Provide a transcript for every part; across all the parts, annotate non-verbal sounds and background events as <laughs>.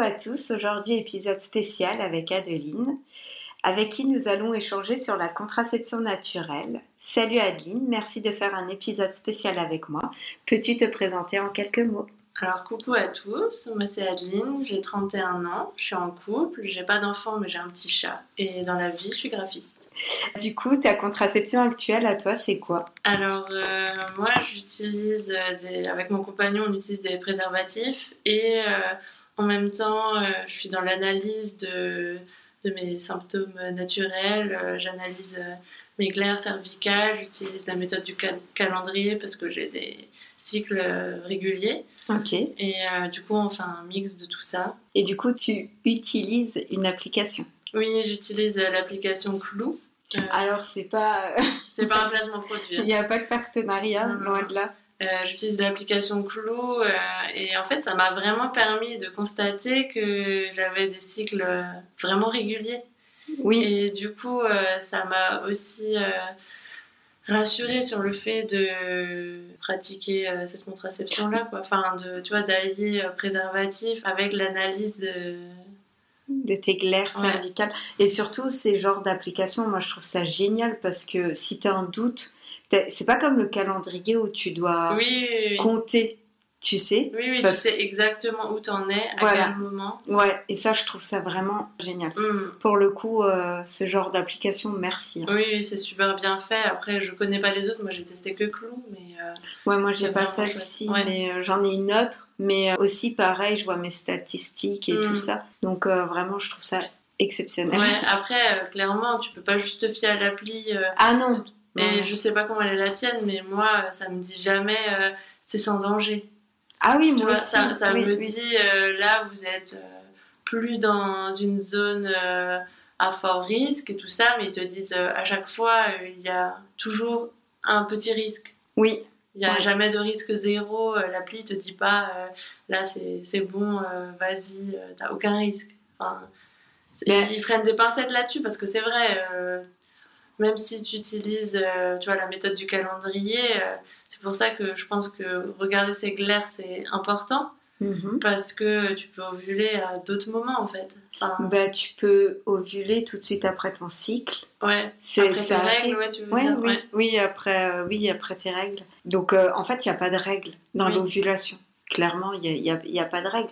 À tous, aujourd'hui épisode spécial avec Adeline, avec qui nous allons échanger sur la contraception naturelle. Salut Adeline, merci de faire un épisode spécial avec moi. Peux-tu te présenter en quelques mots? Alors coucou à tous, moi c'est Adeline, j'ai 31 ans, je suis en couple, j'ai pas d'enfant mais j'ai un petit chat et dans la vie je suis graphiste. Du coup, ta contraception actuelle à toi c'est quoi? Alors euh, moi j'utilise des... avec mon compagnon on utilise des préservatifs et euh, en même temps, euh, je suis dans l'analyse de, de, mes symptômes naturels. Euh, j'analyse euh, mes glaires cervicales. J'utilise la méthode du calendrier parce que j'ai des cycles réguliers. Ok. Et du coup, on fait un mix de tout ça. Et du coup, tu utilises une application Oui, j'utilise l'application Clou. Alors, c'est pas. c'est pas un <laughs> placement produit. Il n'y a pas de partenariat, loin de là. Euh, j'utilise l'application Clou euh, et en fait ça m'a vraiment permis de constater que j'avais des cycles vraiment réguliers. Oui. Et du coup ça m'a aussi rassurée sur le fait de pratiquer cette contraception là quoi. Enfin de tu vois d'allier préservatif avec l'analyse de de tes glaires cervicales. Et surtout, ces genres d'applications, moi je trouve ça génial parce que si tu as un doute, c'est pas comme le calendrier où tu dois compter, tu sais. Oui, oui, tu sais exactement où tu en es, à quel moment. Ouais, et ça, je trouve ça vraiment génial. Mm. Pour le coup, euh, ce genre d'application, merci. Hein. Oui, c'est super bien fait. Après, je connais pas les autres. Moi, j'ai testé que Clou, mais. Euh, ouais, moi, j'ai pas celle-ci, mais euh, j'en ai une autre. Mais aussi, pareil, je vois mes statistiques et tout mm. ça. Donc, vraiment, je trouve ça exceptionnel. Ouais, après, clairement, tu peux pas juste te fier à l'appli. ah non! Et je sais pas comment elle est la tienne, mais moi, ça me dit jamais euh, c'est sans danger. Ah oui, moi aussi. Ça, ça me dit euh, là, vous êtes euh, plus dans une zone à fort risque et tout ça, mais ils te disent à chaque fois, il y a toujours un petit risque. Oui. Il n'y a jamais de risque zéro. L'appli te dit pas là, c'est bon, vas-y, t'as aucun risque. Enfin, Ils prennent des pincettes là-dessus parce que c'est vrai même si tu utilises euh, tu vois, la méthode du calendrier, euh, c'est pour ça que je pense que regarder ses glaires, c'est important. Mhm. Parce que tu peux ovuler à d'autres moments en fait. bah, tu peux ovuler tout de suite après ton cycle. Ouais, c'est tes règles, ouais, tu veux dire, oui, oui, après, euh, oui, après tes règles. Donc en fait, il n'y a pas de règles dans l'ovulation. Clairement, il n'y a, y a, pas de règles.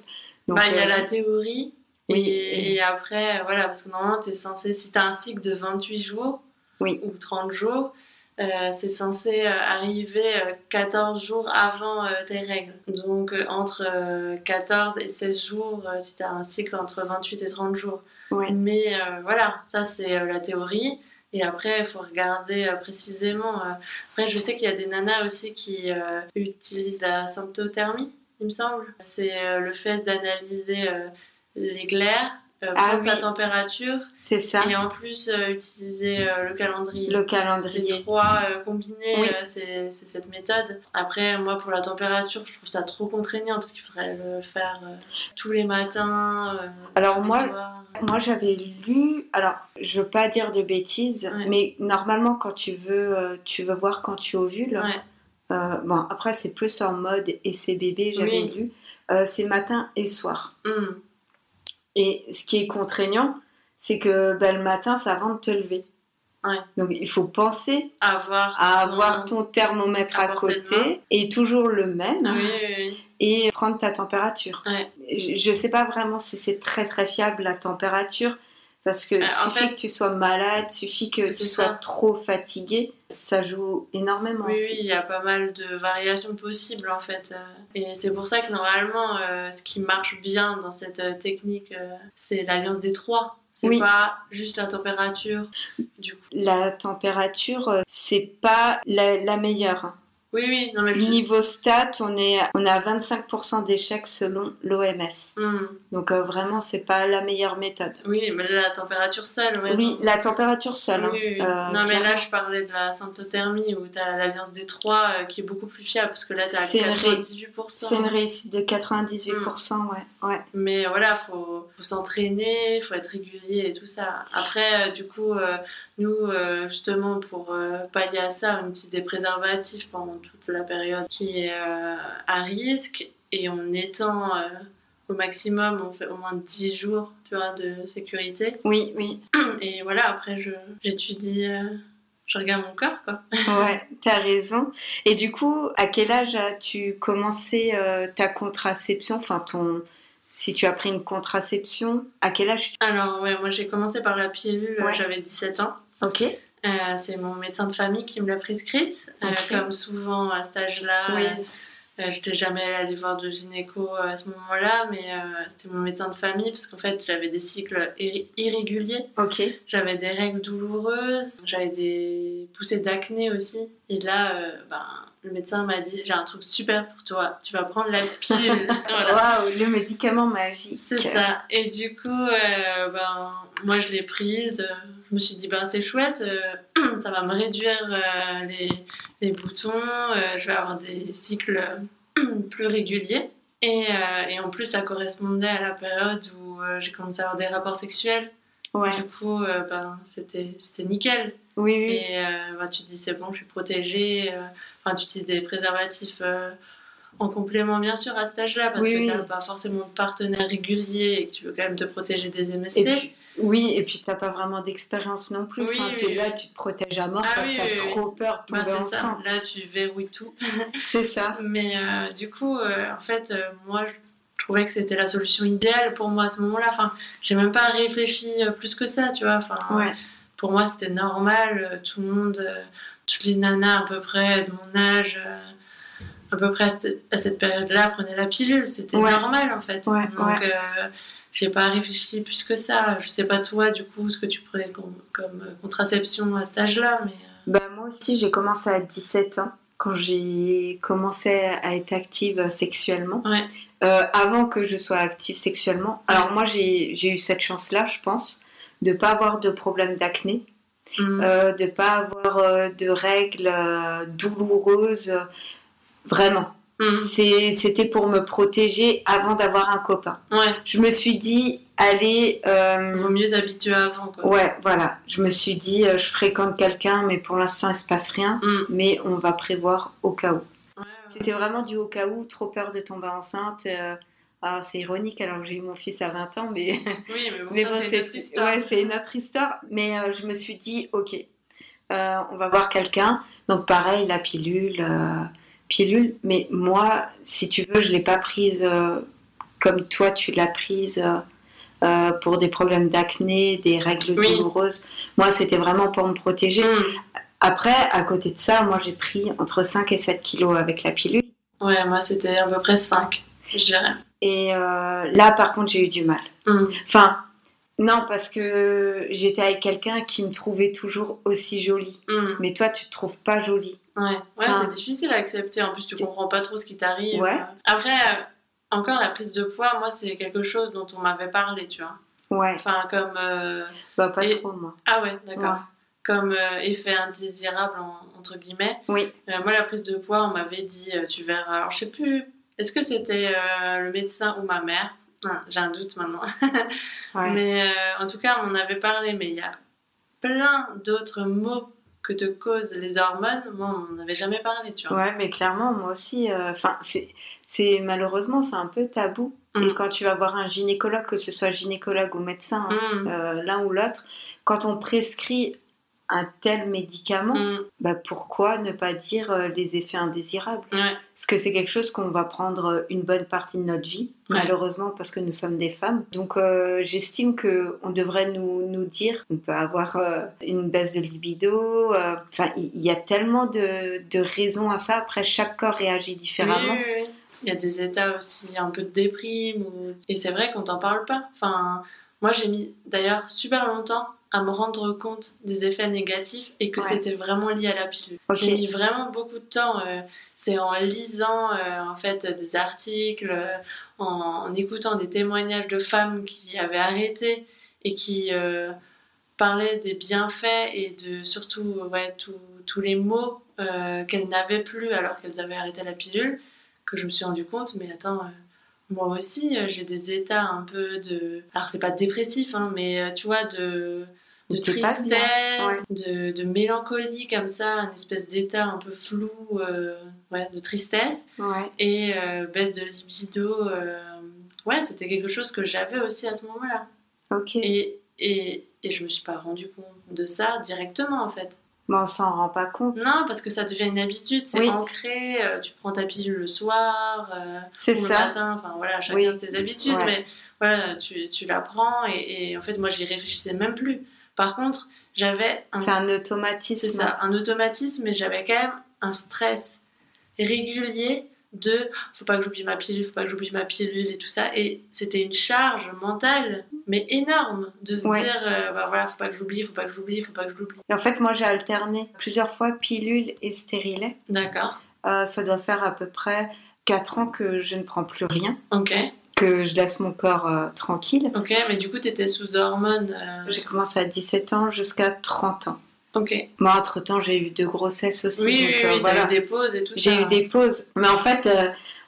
bah, il y a la théorie. Oui. Et, et, après, voilà, parce que normalement, tu es censé, si tu as un cycle de 28 jours, oui. ou 30 jours. Euh, c'est censé euh, arriver 14 euh, jours avant tes règles. Donc entre 14 et 16 jours si tu as un cycle entre 28 et 30 jours. Mais voilà, ça c'est la théorie. Et après, il faut regarder précisément. Après, je sais qu'il y a des nanas aussi qui utilisent la symptothermie, il me semble. C'est le fait d'analyser les euh, Ah prendre sa température C'est ça. et en plus euh, utiliser euh, le calendrier. Le Les calendrier. trois euh, combinés, Oui. c'est c'est cette méthode. Après, moi, pour la température, je trouve ça trop contraignant parce qu'il faudrait le faire tous les matins. Alors tous les moi, soirs. Moi, j'avais lu. Alors, je veux pas dire de bêtises, Ouais. mais normalement, quand tu veux, tu veux voir quand tu ovules. Ouais. bon, après, c'est plus en mode essai bébé, j'avais Oui. lu. c'est matin et soir. Hum, Et ce qui est contraignant, c'est que ben, le matin, c'est avant de te lever. Ouais. Donc, il faut penser Avoir, à avoir ton thermomètre à côté et toujours le même Oui, oui, oui. et prendre ta température. Ouais. Je ne sais pas vraiment si c'est très très fiable la température parce que Euh, en suffit fait- que tu sois malade, suffit que tu sois ça. trop fatigué, ça joue énormément Oui, aussi. oui, il y a pas mal de variations possibles en fait. euh, Et c'est pour ça que normalement, euh, ce qui marche bien dans cette technique, euh, c'est l'alliance des trois. C'est Oui. pas juste la température. Du coup. La température, c'est pas la, la meilleure. Oui, oui, non mais je... Niveau stat, on est, on à 25% d'échecs selon l'OMS. Hum, Donc euh, vraiment, c'est pas la meilleure méthode. Oui, mais la température seule, ouais. oui, la température seule. hein. Oui, oui. Euh, non, mais là, je parlais de la symptothermie où tu as l'alliance des trois euh, qui est beaucoup plus fiable parce que là, tu ré- 98%. c'est une réussite de 98%, ouais. ouais. Mais voilà, faut, faut s'entraîner, faut être régulier et tout ça. Après, euh, du coup, nous, euh, justement, pour euh, pallier à ça, on utilise des préservatifs pendant toute la période qui est euh, à risque et on étend au maximum, on fait au moins 10 jours tu vois, de sécurité. Oui, oui. <clears throat> Et voilà, après, je- j'étudie, euh, je regarde mon corps, quoi. <laughs> Ouais, t'as raison. Et du coup, à quel âge as-tu commencé euh, ta contraception Enfin, ton... si tu as pris une contraception, à quel âge tu... Alors, ouais, moi, j'ai commencé par la pilule, Ouais. j'avais 17 ans. Ok. Euh, c'est mon médecin de famille qui me l'a prescrite. Euh, comme souvent à cet âge-là, Oui. euh, euh, j'étais jamais allée voir de gynéco à ce moment-là, mais c'était mon médecin de famille parce qu'en fait j'avais des cycles irré- irréguliers, Ok. j'avais des règles douloureuses, j'avais des poussées d'acné aussi. Et là, ben, le médecin m'a dit j'ai un truc super pour toi, tu vas prendre la pilule. <laughs> Voilà. Waouh, le médicament magique. C'est ça. Et du coup, ben, moi je l'ai prise. Je me suis dit, ben, c'est chouette, euh, <clears throat> ça va me réduire euh, les, les boutons, euh, je vais avoir des cycles <clears throat> plus réguliers. Et, et en plus, ça correspondait à la période où j'ai commencé à avoir des rapports sexuels. Ouais. Du coup, ben, c'était c'était nickel. Oui, oui. Et ben, tu te dis, c'est bon, je suis protégée. Enfin, tu utilises des préservatifs en complément, bien sûr, à cet âge-là, parce Oui, que oui. tu n'as pas forcément de partenaire régulier et que tu veux quand même te protéger des MST. Et puis, oui, et puis t'as pas vraiment d'expérience non plus. Oui, enfin, tu oui, là, oui. tu te protèges à mort Ah parce oui, que t'as trop peur de Bah, tomber ça. Là, tu verrouilles tout. <laughs> C'est ça. Mais euh, du coup, euh, en fait, euh, moi, je trouvais que c'était la solution idéale pour moi à ce moment-là. Enfin, j'ai même pas réfléchi plus que ça, tu vois. Enfin, Ouais. pour moi, c'était normal. Tout le monde, toutes les nanas à peu près de mon âge, à peu près à cette, période-là, prenaient la pilule. C'était Ouais. normal, en fait. Ouais, Donc, ouais. euh, j'ai pas réfléchi plus que ça. Je sais pas toi, du coup, ce que tu prenais comme, comme, contraception à cet âge-là, mais. euh, Bah, moi aussi, j'ai commencé à 17 ans, quand j'ai commencé à être active sexuellement. Ouais. Euh, avant que je sois active sexuellement. Alors moi, j'ai eu cette chance-là, je pense, de pas avoir de problème d'acné, hum, euh, de pas avoir euh, de règles douloureuses. Vraiment. C'est- C'était pour me protéger avant d'avoir un copain. Ouais, Je me suis dit, allez... euh, vaut mieux t'habituer avant, quoi. Ouais, voilà. Je me suis dit, euh, je fréquente quelqu'un, mais pour l'instant, il se passe rien. Hum. Mais on va prévoir au cas où. Ouais, ouais. C'était vraiment du au cas où, trop peur de tomber enceinte. euh, ah, c'est ironique, alors que j'ai eu mon fils à 20 ans, mais, Oui, mais bon, <laughs> mais ça, bon, c'est une autre histoire. ouais, c'est une autre histoire. Mais euh, je me suis dit, ok, euh, on va voir quelqu'un. Donc pareil, la pilule, euh, pilule. Mais moi, si tu veux, je l'ai pas prise euh, comme toi, tu l'as prise. euh, euh, pour des problèmes d'acné, des règles Oui. douloureuses. Moi, c'était vraiment pour me protéger. Hum. Après, à côté de ça, moi, j'ai pris entre 5 et 7 kilos avec la pilule. Ouais, moi, c'était à peu près 5, je dirais. Et euh, là, par contre, j'ai eu du mal. Hum. Enfin, non, parce que j'étais avec quelqu'un qui me trouvait toujours aussi jolie. Hum. Mais toi, tu te trouves pas jolie. Ouais, ouais Enfin, c'est difficile à accepter. En plus, tu comprends pas trop ce qui t'arrive. Ouais. Après, euh, encore la prise de poids, moi, c'est quelque chose dont on m'avait parlé, tu vois. Ouais. Enfin, comme. euh, Bah, pas Et- trop, moi. Ah ouais, d'accord. Ouais. Comme euh, effet indésirable, en- entre guillemets. Oui. Euh, moi, la prise de poids, on m'avait dit, tu verras. Alors, je sais plus, est-ce que c'était le médecin ou ma mère? Ah, J'ai un doute maintenant. <laughs> Ouais. Mais en tout cas, on en avait parlé, mais il y a plein d'autres mots que te causent les hormones. Moi, on n'en avait jamais parlé, tu vois. Ouais, mais clairement, moi aussi, euh, enfin, c'est, c'est malheureusement, c'est un peu tabou. Mm. Et quand tu vas voir un gynécologue, que ce soit gynécologue ou médecin, hein, Mm. euh, l'un ou l'autre, quand on prescrit un tel médicament, Mm. bah pourquoi ne pas dire euh, les effets indésirables? Ouais. Parce que c'est quelque chose qu'on va prendre euh, une bonne partie de notre vie, Ouais. malheureusement parce que nous sommes des femmes. Donc euh, j'estime que on devrait nous, nous dire qu'on peut avoir euh, une baisse de libido. Enfin, il y, a tellement de, de raisons à ça. Après, chaque corps réagit différemment. Oui, oui, oui. Il y a des états aussi un peu de déprime. ou- Et c'est vrai qu'on t'en parle pas. Enfin, moi, j'ai mis d'ailleurs super longtemps à me rendre compte des effets négatifs et que Ouais. c'était vraiment lié à la pilule. J'ai mis vraiment beaucoup de temps. euh, c'est en lisant euh, en fait des articles, euh, en, en écoutant des témoignages de femmes qui avaient arrêté et qui euh, parlaient des bienfaits et de surtout ouais, tous- tous les mots qu'elles n'avaient plus alors qu'elles avaient arrêté la pilule que je me suis rendu compte. Mais attends. moi aussi, j'ai des états un peu de. Alors, c'est pas dépressif, hein, mais tu vois, de, de tristesse, de, de mélancolie comme ça, un espèce d'état un peu flou, euh, ouais, de tristesse Ouais. et euh, baisse de libido. euh, ouais, c'était quelque chose que j'avais aussi à ce moment-là. Ok. Et, et, et je me suis pas rendu compte de ça directement en fait. Mais on s'en rend pas compte. Non, parce que ça devient une habitude, c'est Oui. ancré, tu prends ta pilule le soir, C'est ou le ça. matin, enfin voilà, chacun Oui. ses habitudes, Ouais. mais voilà, tu, tu la prends et, et en fait, moi, j'y réfléchissais même plus. Par contre, j'avais un, C'est un c'est automatisme. ça, un automatisme, mais j'avais quand même un stress régulier de faut pas que j'oublie ma pilule, faut pas que j'oublie ma pilule et tout ça. Et c'était une charge mentale, mais énorme, de se Ouais. dire euh, bah voilà, faut pas que j'oublie, faut pas que j'oublie, faut pas que j'oublie. Et en fait, moi, j'ai alterné plusieurs fois pilule et stérilet. D'accord, Euh, ça doit faire à peu près 4 ans que je ne prends plus rien, ok, que je laisse mon corps euh, tranquille. ok, mais du coup, t'étais sous hormones. euh, J'ai commencé à 17 ans jusqu'à 30 ans. Ok. Moi, entre-temps, j'ai eu deux grossesses aussi. Oui, donc, oui, euh, oui, voilà. eu des pauses et tout ça. J'ai eu des pauses. Mais en fait,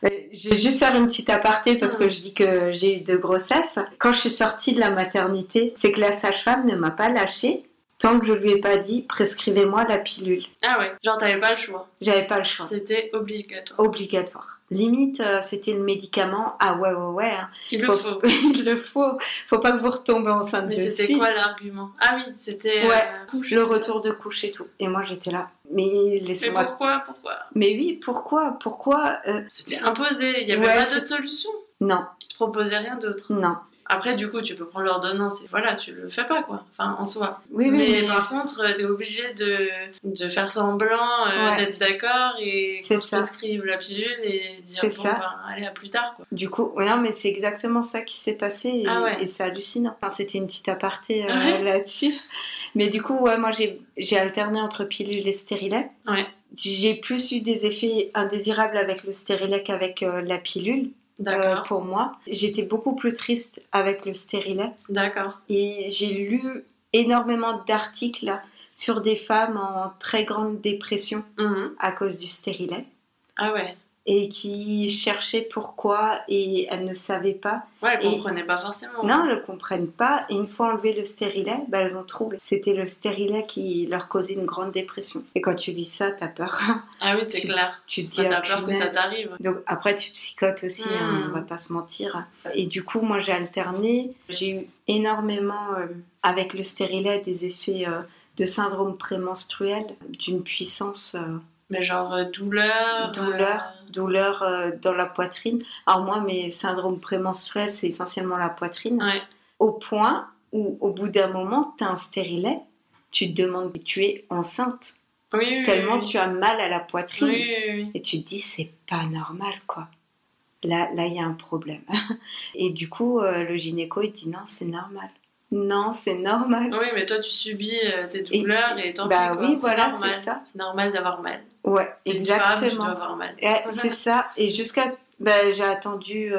je vais juste faire une petite aparté parce que Mm. je dis que j'ai eu deux grossesses. Quand je suis sortie de la maternité, c'est que la sage-femme ne m'a pas lâchée tant que je lui ai pas dit prescrivez-moi la pilule. Ah ouais, genre t'avais pas le choix. J'avais pas le choix. C'était obligatoire. Obligatoire. Limite, euh, c'était le médicament. Ah ouais, ouais, ouais. hein. Il le faut. <laughs> Il le faut. Faut pas que vous retombez enceinte Mais c'était quoi l'argument? Ah oui, c'était Ouais, euh, couche, Le ça. retour de couche et tout. Et moi, j'étais là. Mais laissez-moi. pourquoi Pourquoi? Mais oui, pourquoi Pourquoi euh, C'était imposé, il y avait Ouais, pas d'autre solution. Non, Ils te proposaient rien d'autre. non. Après, du coup, tu peux prendre l'ordonnance et voilà, tu le fais pas quoi. Enfin, en soi. Oui, oui, mais mais par contre, euh, t'es obligé de, de faire semblant, euh, Ouais. d'être d'accord et qu'on prescrive la pilule et dire bon, ça. ben, allez, à plus tard quoi. Du coup, non, mais c'est exactement ça qui s'est passé et, Ah ouais. et c'est hallucinant. Enfin, C'était une petite aparté euh, Ouais. <laughs> là-dessus. Mais du coup, ouais, moi j'ai j'ai alterné entre pilule et stérilet. Ouais. J'ai plus eu des effets indésirables avec le stérilet qu'avec euh, la pilule. Euh, D'accord, pour moi, j'étais beaucoup plus triste avec le stérilet d'accord. et j'ai lu énormément d'articles sur des femmes en très grande dépression Mhm. à cause du stérilet Ah ouais. Et qui cherchaient pourquoi et elles ne savaient pas. Ouais, elles Et- comprenaient pas forcément. Non, elles ne comprennent pas. Et une fois enlevé le stérilet, bah, elles ont trouvé. C'était le stérilet qui leur causait une grande dépression. Et quand tu lis ça, t'as peur. Ah oui, c'est clair. tu te dis, T'as ah, peur que ça t'arrive. Donc après, tu psychotes aussi, hein, Mm. on va pas se mentir. Et du coup, moi, j'ai alterné. J'ai eu énormément, euh, avec le stérilet, des effets euh, de syndrome prémenstruel, d'une puissance... euh, Mais genre euh, douleur. douleur, euh, douleur euh, dans la poitrine. Alors moi, mes syndromes prémenstruels, c'est essentiellement la poitrine. Ouais. Au point où, au bout d'un moment, tu as un stérilet, tu te demandes si tu es enceinte. Oui, oui, Tellement oui, tu as mal à la poitrine. Oui, oui, oui. Et tu te dis, c'est pas normal, quoi. Là, là, il y a un problème. <laughs> Et du coup, euh, le gynéco, il dit, non, c'est normal. Non, c'est normal. Oui, mais toi, tu subis euh, tes douleurs et, tant bah pis, quoi. oui, voilà, c'est ça. C'est normal d'avoir mal. Ouais, femme, exactement. Ouais, c'est ça. Et jusqu'à. ben, j'ai attendu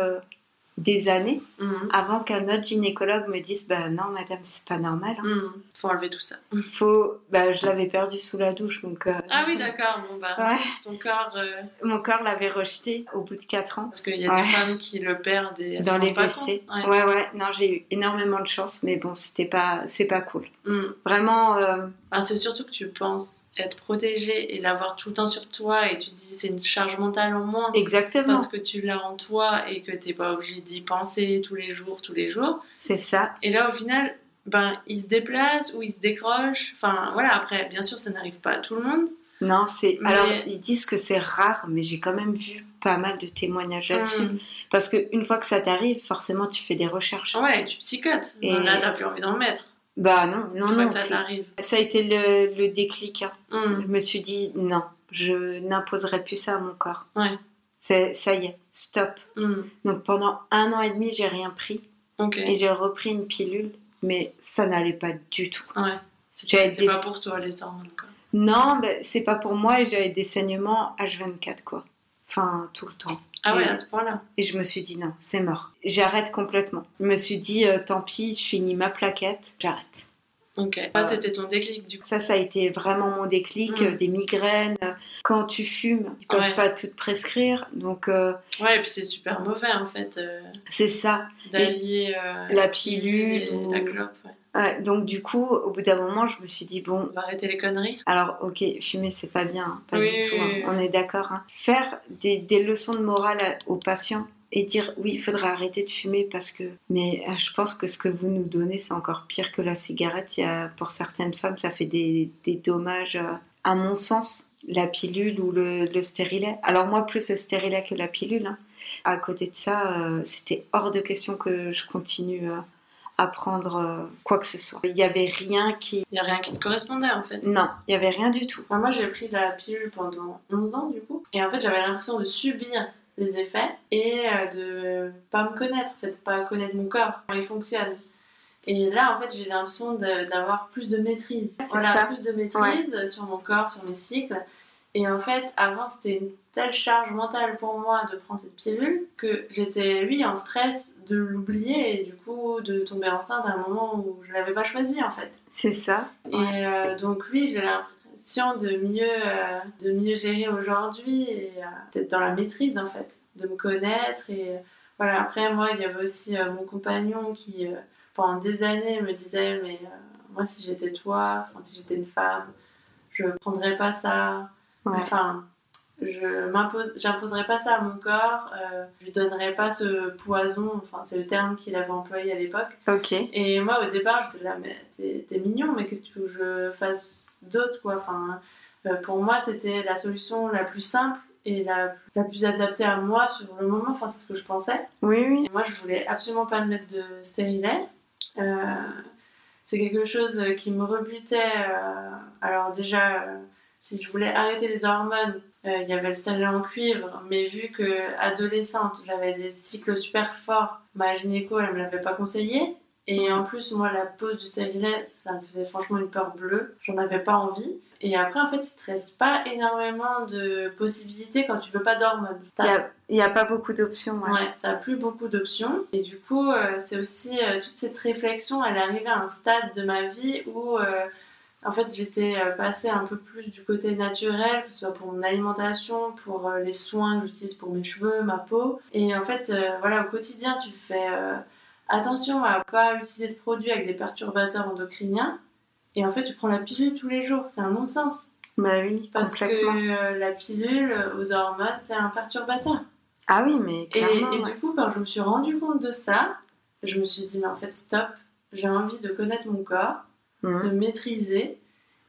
des années Mhm. avant qu'un autre gynécologue me dise bah non madame c'est pas normal. hein. Mhm. Faut enlever tout ça. Faut bah je l'avais perdu sous la douche donc euh, Ah oui, d'accord. Bon, bah, ouais, ton corps. euh, mon corps l'avait rejeté au bout de 4 ans. Parce qu'il y a Ouais. des femmes qui le perdent et elles dans les WC. Ouais. ouais, non, j'ai eu énormément de chance, mais bon, c'était pas, c'est pas cool. Mhm. Vraiment, euh, Enfin, c'est surtout que tu penses être protégée et l'avoir tout le temps sur toi et tu te dis c'est une charge mentale en moins exactement, parce que tu l'as en toi et que t'es pas obligé d'y penser tous les jours, tous les jours. c'est ça. Et là, au final, ben, il se déplace ou il se décroche. Enfin, voilà, après, bien sûr, ça n'arrive pas à tout le monde. Non, c'est. Mais- Alors, ils disent que c'est rare, mais j'ai quand même vu pas mal de témoignages là-dessus. Mm. Parce que une fois que ça t'arrive, forcément, tu fais des recherches. Ouais, tu psychotes. Et- Là, t'as plus envie d'en mettre. Bah non, non, non. que ça t'arrive. Ça a été le, le déclic. hein. Mm. Je me suis dit non, je n'imposerai plus ça à mon corps. Ouais. C'est ça y est, stop. Mm. Donc pendant un an et demi, j'ai rien pris et j'ai repris une pilule, mais ça n'allait pas du tout. Ouais. C'est J'avais c'est des- pas pour toi, les hormones, quoi. Non, ben, c'est pas pour moi et j'avais des saignements H24 quoi. Enfin, tout le temps. Ah ouais, à ce point-là. Et je me suis dit non, c'est mort. J'arrête complètement. Je me suis dit euh, tant pis, je finis ma plaquette, j'arrête. Ok. Ça, c'était ton déclic, du coup. Ça, ça a été vraiment mon déclic, Mm. euh, des migraines. Quand tu fumes, ils peuvent Ouais. pas tout te prescrire, donc euh, Ouais, et puis c'est super mauvais, en fait, euh, c'est ça. d'allier euh, La pilule et ou- la clope. ouais. Ouais, donc du coup, au bout d'un moment, je me suis dit bon, On va arrêter les conneries. Alors, ok, fumer, c'est pas bien, hein, pas Oui, du tout, hein, oui. on est d'accord. hein. Faire des, des leçons de morale aux patients et dire oui, il faudrait arrêter de fumer parce que. Mais euh, je pense que ce que vous nous donnez, c'est encore pire que la cigarette. Il y a, pour certaines femmes, ça fait des, des dommages, euh, à mon sens, la pilule ou le, le stérilet. Alors, moi, plus le stérilet que la pilule. À côté de ça, euh, c'était hors de question que je continue euh, à prendre euh, quoi que ce soit. Il n'y avait rien qui. Il n'y a rien qui te correspondait, en fait. Non, il n'y avait rien du tout. Enfin, moi, j'ai pris la pilule pendant 11 ans, du coup. Et en fait, j'avais l'impression de subir les effets et euh, de pas me connaître, en fait, pas connaître mon corps, comment il fonctionne. Et là, en fait, j'ai l'impression d'avoir plus de maîtrise. Voilà, ça. plus de maîtrise sur mon corps, sur mes cycles. Et en fait, avant, c'était une telle charge mentale pour moi de prendre cette pilule que j'étais, oui, en stress de l'oublier et du coup de tomber enceinte à un moment où je l'avais pas choisi, en fait. C'est ça. Et euh, donc oui, j'ai l'impression de mieux, euh, de mieux gérer aujourd'hui et euh, d'être dans la maîtrise en fait, de me connaître. Et euh, voilà, après moi, il y avait aussi mon compagnon qui, pendant des années, me disait, mais moi, si j'étais toi, si j'étais une femme, je prendrais pas ça. Ouais. Enfin, je m'impose, j'imposerais pas ça à mon corps, euh, je lui donnerais pas ce poison, enfin, c'est le terme qu'il avait employé à l'époque. Ok. Et moi, au départ, j'étais là, mais t'es t'es mignon, mais qu'est-ce que tu veux que je fasse d'autre, quoi? Enfin, euh, Pour moi, c'était la solution la plus simple et la, la plus adaptée à moi sur le moment, enfin, c'est ce que je pensais. Oui, oui. Et moi, je voulais absolument pas me mettre de stérilet. Euh, c'est quelque chose qui me rebutait. euh, alors déjà, si je voulais arrêter les hormones, il y avait le stérilet en cuivre, mais vu que adolescente, j'avais des cycles super forts, ma gynéco, elle me l'avait pas conseillé. Et en plus, moi, la pose du stérilet, ça me faisait franchement une peur bleue. J'en avais pas envie. Et après, en fait, il te reste pas énormément de possibilités quand tu veux pas d'hormones. Il n'y a, il y a pas beaucoup d'options. ouais. Ouais, t'as plus beaucoup d'options. Et du coup, euh, c'est aussi euh, toute cette réflexion, elle est arrivée à un stade de ma vie où, euh, en fait, j'étais euh, passée un peu plus du côté naturel, que ce soit pour mon alimentation, pour euh, les soins que j'utilise pour mes cheveux, ma peau. Et en fait, euh, voilà, au quotidien, tu fais euh, attention à pas utiliser de produits avec des perturbateurs endocriniens. Et en fait, tu prends la pilule tous les jours. C'est un non-sens. Bah oui, Parce que euh, la pilule aux hormones, c'est un perturbateur. Ah oui, mais Et, clairement. et ouais. du coup, quand je me suis rendu compte de ça, je me suis dit, mais en fait, stop, j'ai envie de connaître mon corps, De maîtriser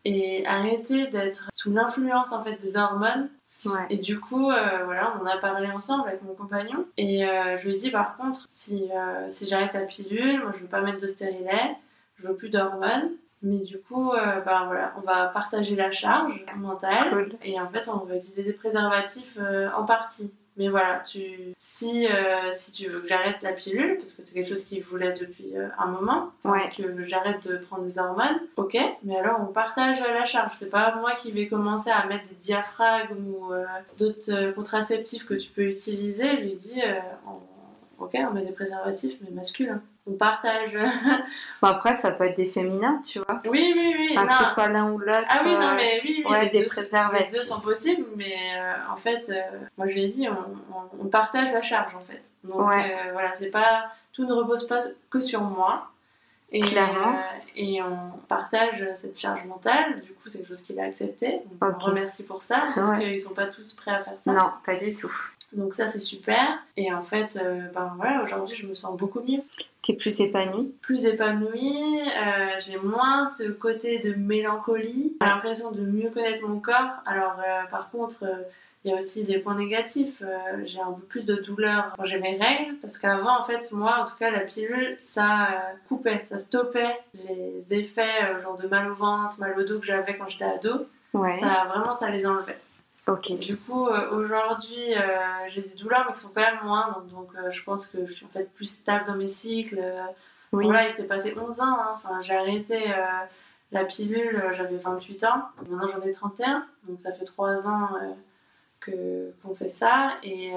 et arrêter d'être sous l'influence en fait des hormones. Ouais. Et du coup, euh, voilà, on en a parlé ensemble avec mon compagnon. Et euh, je lui ai dit, par contre, si, euh, si j'arrête la pilule, moi je veux pas mettre de stérilet, je veux plus d'hormones. Mais du coup, ben voilà, on va partager la charge mentale. Cool. Et en fait, on va utiliser des préservatifs en partie. Mais voilà, tu, si, euh, si tu veux que j'arrête la pilule, parce que c'est quelque chose qu'il voulait depuis euh, un moment, Ouais. que j'arrête de prendre des hormones, ok, mais alors on partage la charge. C'est pas moi qui vais commencer à mettre des diaphragmes ou euh, d'autres contraceptifs que tu peux utiliser. Je lui dis, on, ok, on met des préservatifs, mais masculins. On partage. <laughs> Bon, après, ça peut être des féminins, tu vois. oui, oui, oui. Enfin, que ce soit l'un ou l'autre. Ah oui, non, euh, mais oui, oui ouais, les, des deux, préservatifs. les deux sont possibles, mais euh, en fait, euh, moi je l'ai dit, on, on- on partage la charge en fait. Donc Ouais. euh, voilà, c'est pas tout ne repose pas que sur moi. Et, Clairement. et on partage cette charge mentale, du coup c'est quelque chose qu'il a accepté. Donc on remercie pour ça, parce Ouais. qu'ils sont pas tous prêts à faire ça. Non, pas du tout. Donc ça c'est super. Et en fait, euh, ben voilà, aujourd'hui je me sens beaucoup mieux T'es plus épanouie plus épanouie, euh, j'ai moins ce côté de mélancolie, j'ai l'impression de mieux connaître mon corps. Alors euh, par contre, euh, il y a aussi des points négatifs. Euh, j'ai un peu plus de douleur quand j'ai mes règles, parce qu'avant, en fait, moi, en tout cas, la pilule, ça euh, coupait, ça stoppait les effets, euh, genre de mal au ventre, mal au dos que j'avais quand j'étais ado. Ouais. Ça, vraiment, ça les enlevait. Du coup, euh, aujourd'hui, euh, j'ai des douleurs, mais qui sont quand même moindres. Donc, euh, je pense que je suis en fait plus stable dans mes cycles. Oui. Voilà, il s'est passé 11 ans. hein. Enfin, j'ai arrêté la pilule, j'avais 28 ans. Maintenant, j'en ai 31. Donc, ça fait 3 ans que, qu'on fait ça. Et,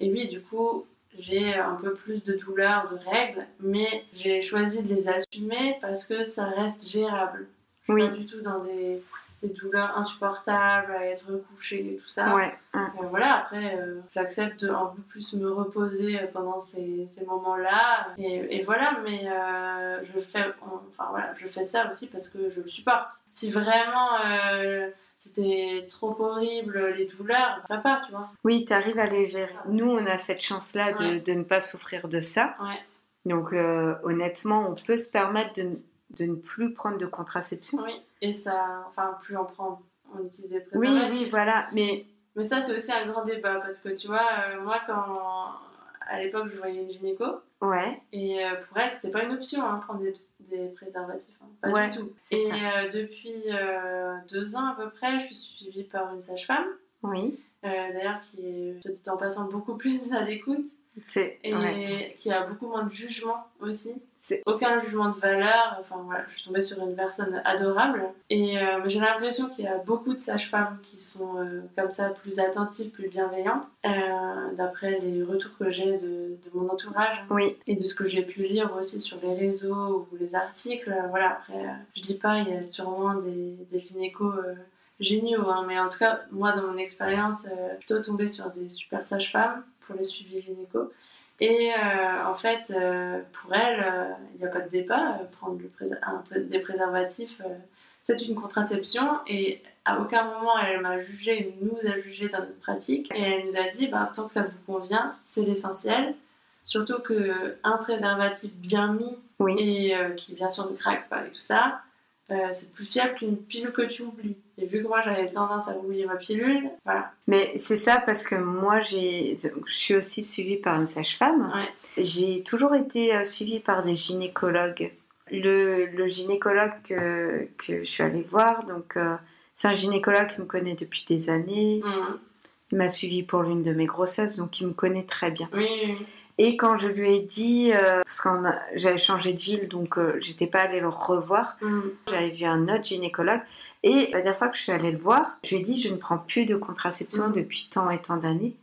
et oui, du coup, j'ai un peu plus de douleurs, de règles. Mais j'ai choisi de les assumer parce que ça reste gérable. Je suis Oui. pas du tout dans des, des douleurs insupportables, à être couchée et tout ça. Ouais. Euh, voilà, après, euh, j'accepte de un peu plus me reposer euh, pendant ces, ces moments-là. Et, et voilà, mais euh, je, fais, on- enfin, voilà, je fais ça aussi parce que je le supporte. Si vraiment euh, c'était trop horrible, les douleurs, ferais pas, tu vois. Oui, t'arrives à les gérer. Nous, on a cette chance-là de, Ouais. de ne pas souffrir de ça. Ouais. Donc, honnêtement, on peut se permettre de, de ne plus prendre de contraception. Oui, et ça, enfin, plus on prend, on utilise des Oui, préservatifs. oui, voilà. Mais Mais ça, c'est aussi un grand débat parce que tu vois, euh, moi, quand à l'époque, je voyais une gynéco, ouais, Et euh, pour elle, c'était pas une option, hein, prendre des, des préservatifs. hein. Pas Ouais, du tout. Et ça. euh, depuis deux ans à peu près, je suis suivie par une sage-femme, oui. d'ailleurs qui est, soit dit en passant, beaucoup <laughs> plus à l'écoute et ouais. qui a beaucoup moins de jugement aussi. Aucun jugement de valeur. Enfin voilà, je suis tombée sur une personne adorable. Et euh, j'ai l'impression qu'il y a beaucoup de sages-femmes qui sont euh, comme ça, plus attentives, plus bienveillantes, euh, d'après les retours que j'ai de, de mon entourage Oui, et de ce que j'ai pu lire aussi sur les réseaux ou les articles. Voilà, après, je dis pas, il y a sûrement des, des gynécos géniaux, hein, mais en tout cas, moi, dans mon expérience, plutôt tombée sur des super sages-femmes pour les suivis gynéco. Et euh, en fait, euh, pour elles, euh, il n'y a pas de débat. prendre le un des préservatifs, c'est une contraception. Et à aucun moment, elle m'a jugé, nous a jugé dans notre pratique. Et elle nous a dit, ben, tant que ça vous convient, c'est l'essentiel. Surtout qu'un préservatif bien mis oui. et qui bien sûr ne craque pas et tout ça, euh, c'est plus fiable qu'une pilule que tu oublies. Et vu que moi j'avais tendance à oublier ma pilule, voilà. Mais c'est ça parce que moi, j'ai, je suis aussi suivie par une sage-femme. Ouais. J'ai toujours été euh, suivie par des gynécologues. Le, le gynécologue que, que je suis allée voir, donc euh, c'est un gynécologue qui me connaît depuis des années. Mm. Il m'a suivie pour l'une de mes grossesses, donc il me connaît très bien. Oui, oui, Et quand je lui ai dit, euh, parce que j'avais changé de ville, donc euh, j'étais pas allée le revoir. Mm. j'avais vu un autre gynécologue. Et la dernière fois que je suis allée le voir, je lui ai dit, je ne prends plus de contraception Mhm. depuis tant et tant d'années.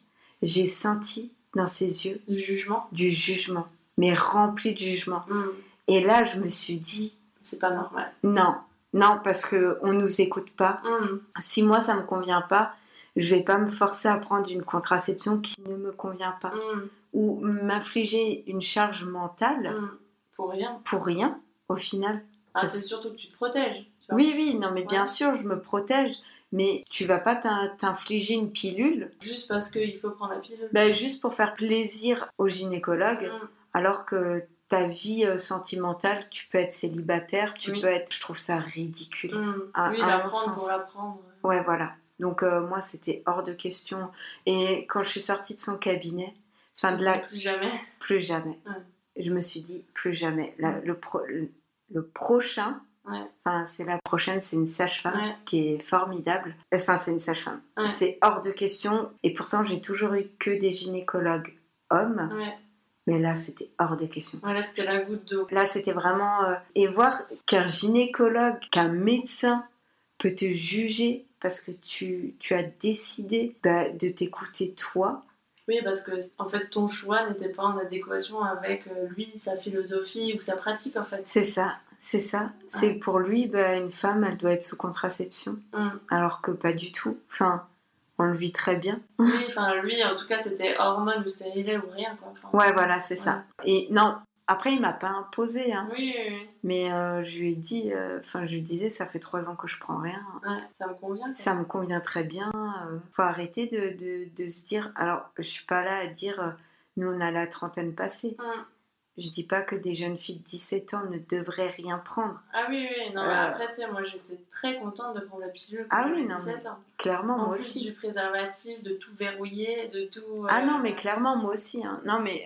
J'ai senti dans ses yeux Du jugement, du jugement, mais rempli de jugement. Mm. Et là, je me suis dit, c'est pas normal. non, non, parce que on nous écoute pas. Mm. Si moi ça me convient pas, je vais pas me forcer à prendre une contraception qui ne me convient pas Mm. Ou m'infliger une charge mentale Mm. Pour rien. pour rien au final. Ah, Parce- c'est surtout que tu te protèges. tu. Oui, oui, non, mais bien sûr, je me protège, mais tu vas pas t'in- t'infliger une pilule Juste parce qu'il faut prendre la pilule. ben, juste pour faire plaisir au gynécologue, Mm. alors que ta vie euh, sentimentale, tu peux être célibataire, tu Oui. peux être. Je trouve ça ridicule. Mm. À- oui, à la mon prendre sens. pour la prendre. Ouais, voilà. Donc, euh, moi, c'était hors de question. Et quand je suis sortie de son cabinet, fin de la. Plus jamais. Plus jamais. Ouais. Je me suis dit, plus jamais. La- le, pro- le, le prochain, Ouais. c'est la prochaine, c'est une sage-femme Ouais. qui est formidable. Enfin, c'est une sage-femme. C'est hors de question. Et pourtant, j'ai toujours eu que des gynécologues hommes. Mais là, c'était hors de question. Voilà, c'était la goutte d'eau. Là, c'était vraiment. euh, Et voir qu'un gynécologue, qu'un médecin peut te juger parce que tu, tu as décidé bah, de t'écouter toi Oui, parce que en fait, ton choix n'était pas en adéquation avec euh, lui, sa philosophie ou sa pratique, en fait. C'est ça, c'est ça. C'est pour lui, bah, une femme, elle doit être sous contraception, Mm. alors que pas du tout. Enfin, on le vit très bien. Oui, enfin, lui, en tout cas, c'était hormones ou stérilet ou rien, quoi. Enfin, Ouais, voilà, c'est ça. Et non, après, il m'a pas imposé, hein. Oui, oui, oui. Mais euh, je lui ai dit, euh, enfin, je lui disais, ça fait trois ans que je prends rien. Ouais, ça me convient. Ça me convient très bien. euh, faut arrêter de, de, de se dire. Alors, je suis pas là à dire, euh, nous, on a la trentaine passée. Mm. Je dis pas que des jeunes filles de 17 ans ne devraient rien prendre. Ah oui, oui, non, mais après, tu sais, moi, j'étais très contente de prendre la pilule Ah quand oui, j'avais non, 17 ans. Clairement, En moi plus aussi. du préservatif, de tout verrouiller, de tout... Ah non, mais clairement, moi aussi. hein. Non, mais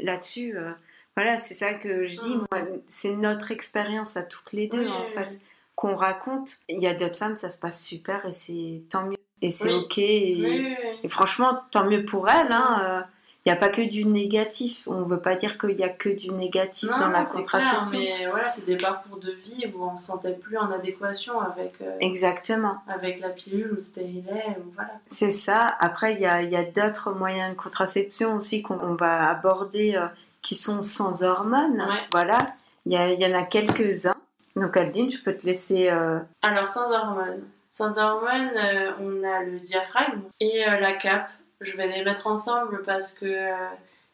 là-dessus, euh, voilà, c'est ça que je dis. Mm. Moi, c'est notre expérience à toutes les deux, Oui, en oui, fait, oui. qu'on raconte. Il y a d'autres femmes, ça se passe super et c'est tant mieux. Et c'est ok. Et, franchement, tant mieux pour elles. hein, euh, Il n'y a pas que du négatif. On ne veut pas dire qu'il n'y a que du négatif Non, dans la non, contraception. mais voilà, c'est des parcours de vie où on se sentait plus en adéquation avec, euh, Exactement. avec la pilule ou le stérilet, voilà. C'est ça. Après, il y a, il y a d'autres moyens de contraception aussi qu'on on va aborder euh, qui sont sans hormones. Ouais. Voilà. Il y, en a quelques-uns. Donc, Adeline, je peux te laisser. euh, Alors, sans hormones. Sans hormones, euh, on a le diaphragme et euh, la cape. Je vais les mettre ensemble parce que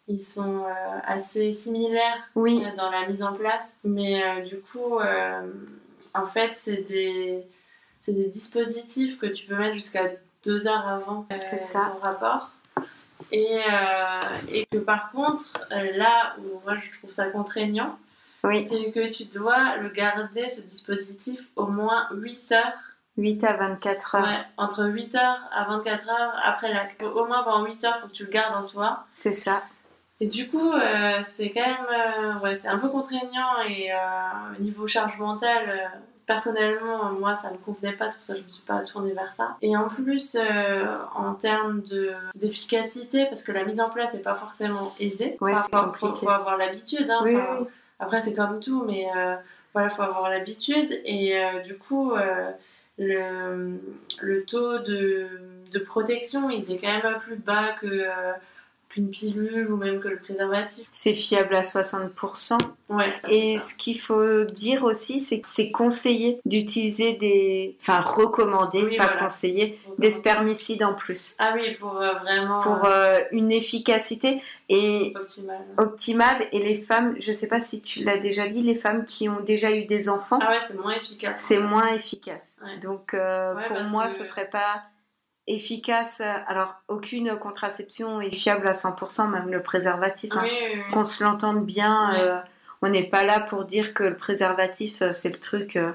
ils sont assez similaires Oui, dans la mise en place. Mais du coup, en fait, c'est des, des dispositifs que tu peux mettre jusqu'à deux heures avant ton rapport. Et, euh, et que par contre, euh, là où moi je trouve ça contraignant, oui. c'est que tu dois le garder, ce dispositif, au moins 8 heures. 8 à 24 heures. Ouais, entre 8 heures à 24 heures après la... Au moins pendant 8 heures, il faut que tu le gardes en toi. C'est ça. Et du coup, euh, c'est quand même... euh, ouais, c'est un peu contraignant et euh, au niveau charge mentale... euh, Personnellement, moi, ça ne me convenait pas, c'est pour ça que je ne me suis pas tournée vers ça. Et en plus, euh, en termes de- d'efficacité, parce que la mise en place n'est pas forcément aisée. Ouais, Enfin, c'est faut- faut, avoir l'habitude. Hein, Oui, enfin, oui. après, c'est comme tout, mais euh, voilà, il faut avoir l'habitude. Et euh, du coup, euh, le, le taux de, de protection, il est quand même plus bas que, euh, qu'une pilule ou même que le préservatif. C'est fiable à 60%. Ouais, Et ce qu'il faut dire aussi, c'est que c'est conseillé d'utiliser des. Enfin, recommandé, Oui, pas voilà. conseillé, des spermicides en plus. Ah oui, pour euh, vraiment Pour euh, une efficacité et optimal. optimale. Et les femmes, je sais pas si tu l'as déjà dit, les femmes qui ont déjà eu des enfants, Ah ouais, c'est moins efficace. c'est moins efficace. Ouais. Donc, euh, Ouais, pour moi, que- ce serait pas efficace. Alors, aucune contraception est fiable à 100%, même le préservatif. hein. Oui, oui, oui. qu'on se l'entende bien. Euh, on n'est pas là pour dire que le préservatif, euh, c'est le truc. euh,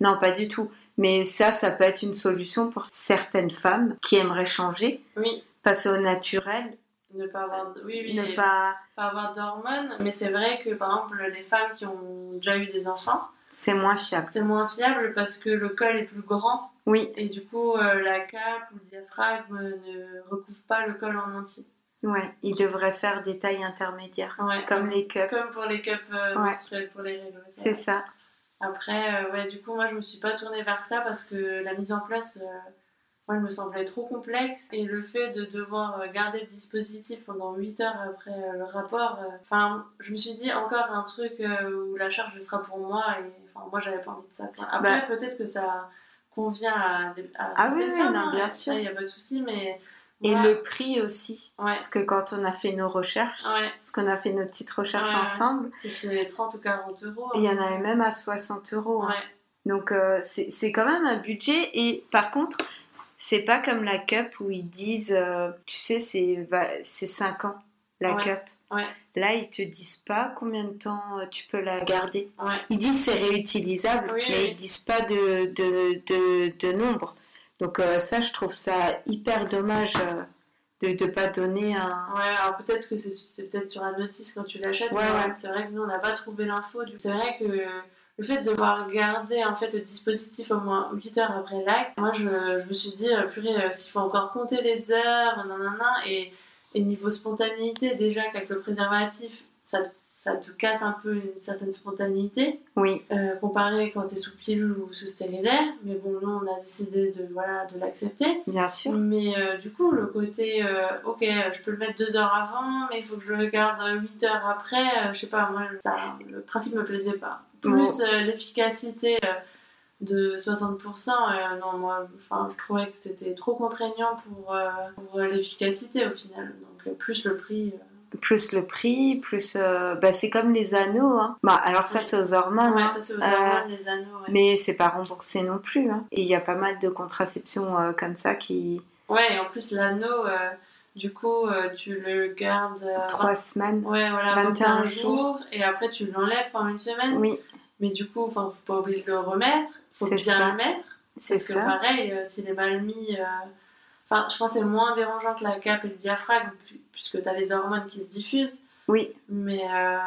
non, pas du tout. Mais ça, ça peut être une solution pour certaines femmes qui aimeraient changer, Oui, passer au naturel, ne pas avoir, oui, ne pas. pas avoir d'hormones. Mais c'est vrai que, par exemple, les femmes qui ont déjà eu des enfants, C'est moins fiable. c'est moins fiable parce que le col est plus grand Oui, et du coup euh, la cape ou le diaphragme ne recouvre pas le col en entier. ouais. Ils devraient faire des tailles intermédiaires, Ouais, comme les cups. comme pour les cups euh, Ouais. menstruels pour les règles. c'est ça. Après, euh, ouais, du coup, moi je me suis pas tournée vers ça parce que la mise en place, euh, moi, elle me semblait trop complexe et le fait de devoir garder le dispositif pendant 8 heures après le rapport, enfin, je me suis dit encore un truc où la charge sera pour moi et enfin, moi j'avais pas envie de ça. Après, peut-être que ça convient à, des, à. Ah oui, femmes, non, hein, bien sûr. il n'y a pas de souci, mais. Et le prix aussi. Ouais. Parce que quand on a fait nos recherches, Ouais, parce qu'on a fait nos petites recherches Ouais, ensemble, c'était 30 ou 40 euros. il y en avait même à 60 euros. hein. Donc euh, c'est quand même un budget et par contre c'est pas comme la cup où ils disent euh, tu sais c'est va- c'est 5 ans la cup. Là ils te disent pas combien de temps euh, tu peux la garder. Ouais. Ils disent c'est réutilisable Oui, mais ils disent pas de, de, de, de nombre. Donc euh, ça je trouve ça hyper dommage euh, de ne pas donner un... Ouais, alors peut-être que c'est, peut-être sur la notice quand tu l'achètes. Ouais, ouais. C'est vrai que nous, on n'a pas trouvé l'info. C'est vrai que le fait de devoir garder en fait, le dispositif au moins 8 heures après l'acte, moi, je, je me suis dit, purée, s'il faut encore compter les heures, nanana, et, et niveau spontanéité, déjà qu'avec le préservatif, ça ça te casse un peu une certaine spontanéité. Oui. Euh, comparé quand tu es sous pilule ou sous stérilet. Mais bon, nous, on a décidé de, voilà, de l'accepter. Bien sûr. Mais euh, du coup, le côté, euh, ok, je peux le mettre deux heures avant, mais il faut que je le garde huit heures après. je sais pas, moi, ça, le principe me plaisait pas. Plus l'efficacité de 60%, non, moi, je trouvais que c'était trop contraignant pour, pour l'efficacité au final. Donc, plus le prix plus le prix, plus. Euh, bah, c'est comme les anneaux. Hein. Bah, alors, ça, c'est aux hormones. Ouais, hein. ça, c'est aux hormones, euh, les anneaux. Mais c'est pas remboursé non plus. Hein. Et il y a pas mal de contraceptions euh, comme ça qui. Ouais, et en plus, l'anneau, du coup, tu le gardes. Trois semaines. Ouais, voilà, 21, jours. Et après, tu l'enlèves pendant une semaine. Oui. Mais du coup, faut pas oublier de le remettre. Faut bien ça. le mettre. C'est ça. Parce que pareil, s'il est mal mis. Enfin, je pense que c'est moins dérangeant que la cape et le diaphragme puisque tu as les hormones qui se diffusent. Oui. Mais euh,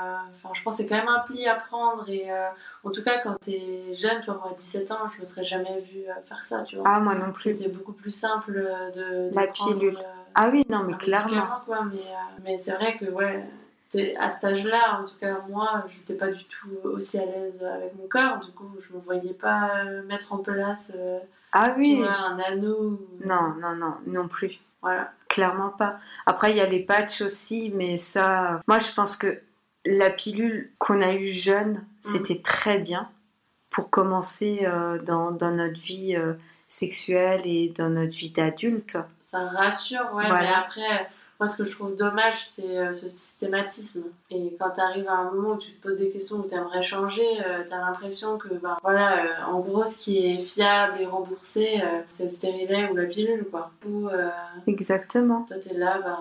je pense que c'est quand même un pli à prendre. Et euh, en tout cas, quand tu es jeune, toi, moi, à 17 ans, je me serais jamais vue euh, faire ça. Tu vois. Ah, moi non plus. C'était beaucoup plus simple de. de La pilule. ah oui, non, mais clairement. Quoi, mais mais c'est vrai que, ouais, à cet âge-là, en tout cas, moi, j'étais pas du tout aussi à l'aise avec mon corps. Du coup, je me voyais pas mettre en place. ah oui. Tu vois, un anneau. Non, non, non, non plus. Voilà. Clairement pas. Après, il y a les patchs aussi, mais ça. Moi, je pense que la pilule qu'on a eue jeune, mm. c'était très bien pour commencer euh, dans, dans, notre vie euh, sexuelle et dans notre vie d'adulte. Ça rassure, ouais, mais après moi, ce que je trouve dommage, c'est euh, ce systématisme. Et quand tu arrives à un moment où tu te poses des questions, où tu aimerais changer, euh, tu as l'impression que, ben, voilà, euh, en gros, ce qui est fiable et remboursé, c'est le stérilet ou la pilule, quoi. Exactement. Toi, tu es là, ben,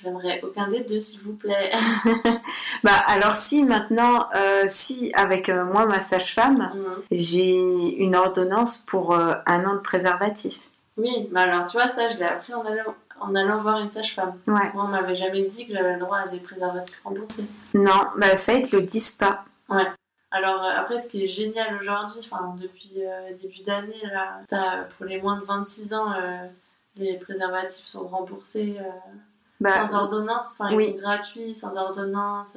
J'aimerais aucun des deux, s'il vous plaît. <laughs> <laughs> bah alors si maintenant, si avec moi ma sage-femme, mm. j'ai une ordonnance pour un an de préservatif. Oui, mais alors tu vois ça, je l'ai appris en allant en allant voir une sage-femme. Ouais. Moi, on m'avait jamais dit que j'avais le droit à des préservatifs remboursés. Non, bah ça, ils te le disent pas. Ouais. Alors euh, après, ce qui est génial aujourd'hui, enfin depuis euh, début d'année, là, as, pour les moins de 26 ans, euh, les préservatifs sont remboursés bah, sans ordonnance. Enfin, ils sont gratuits, sans ordonnance.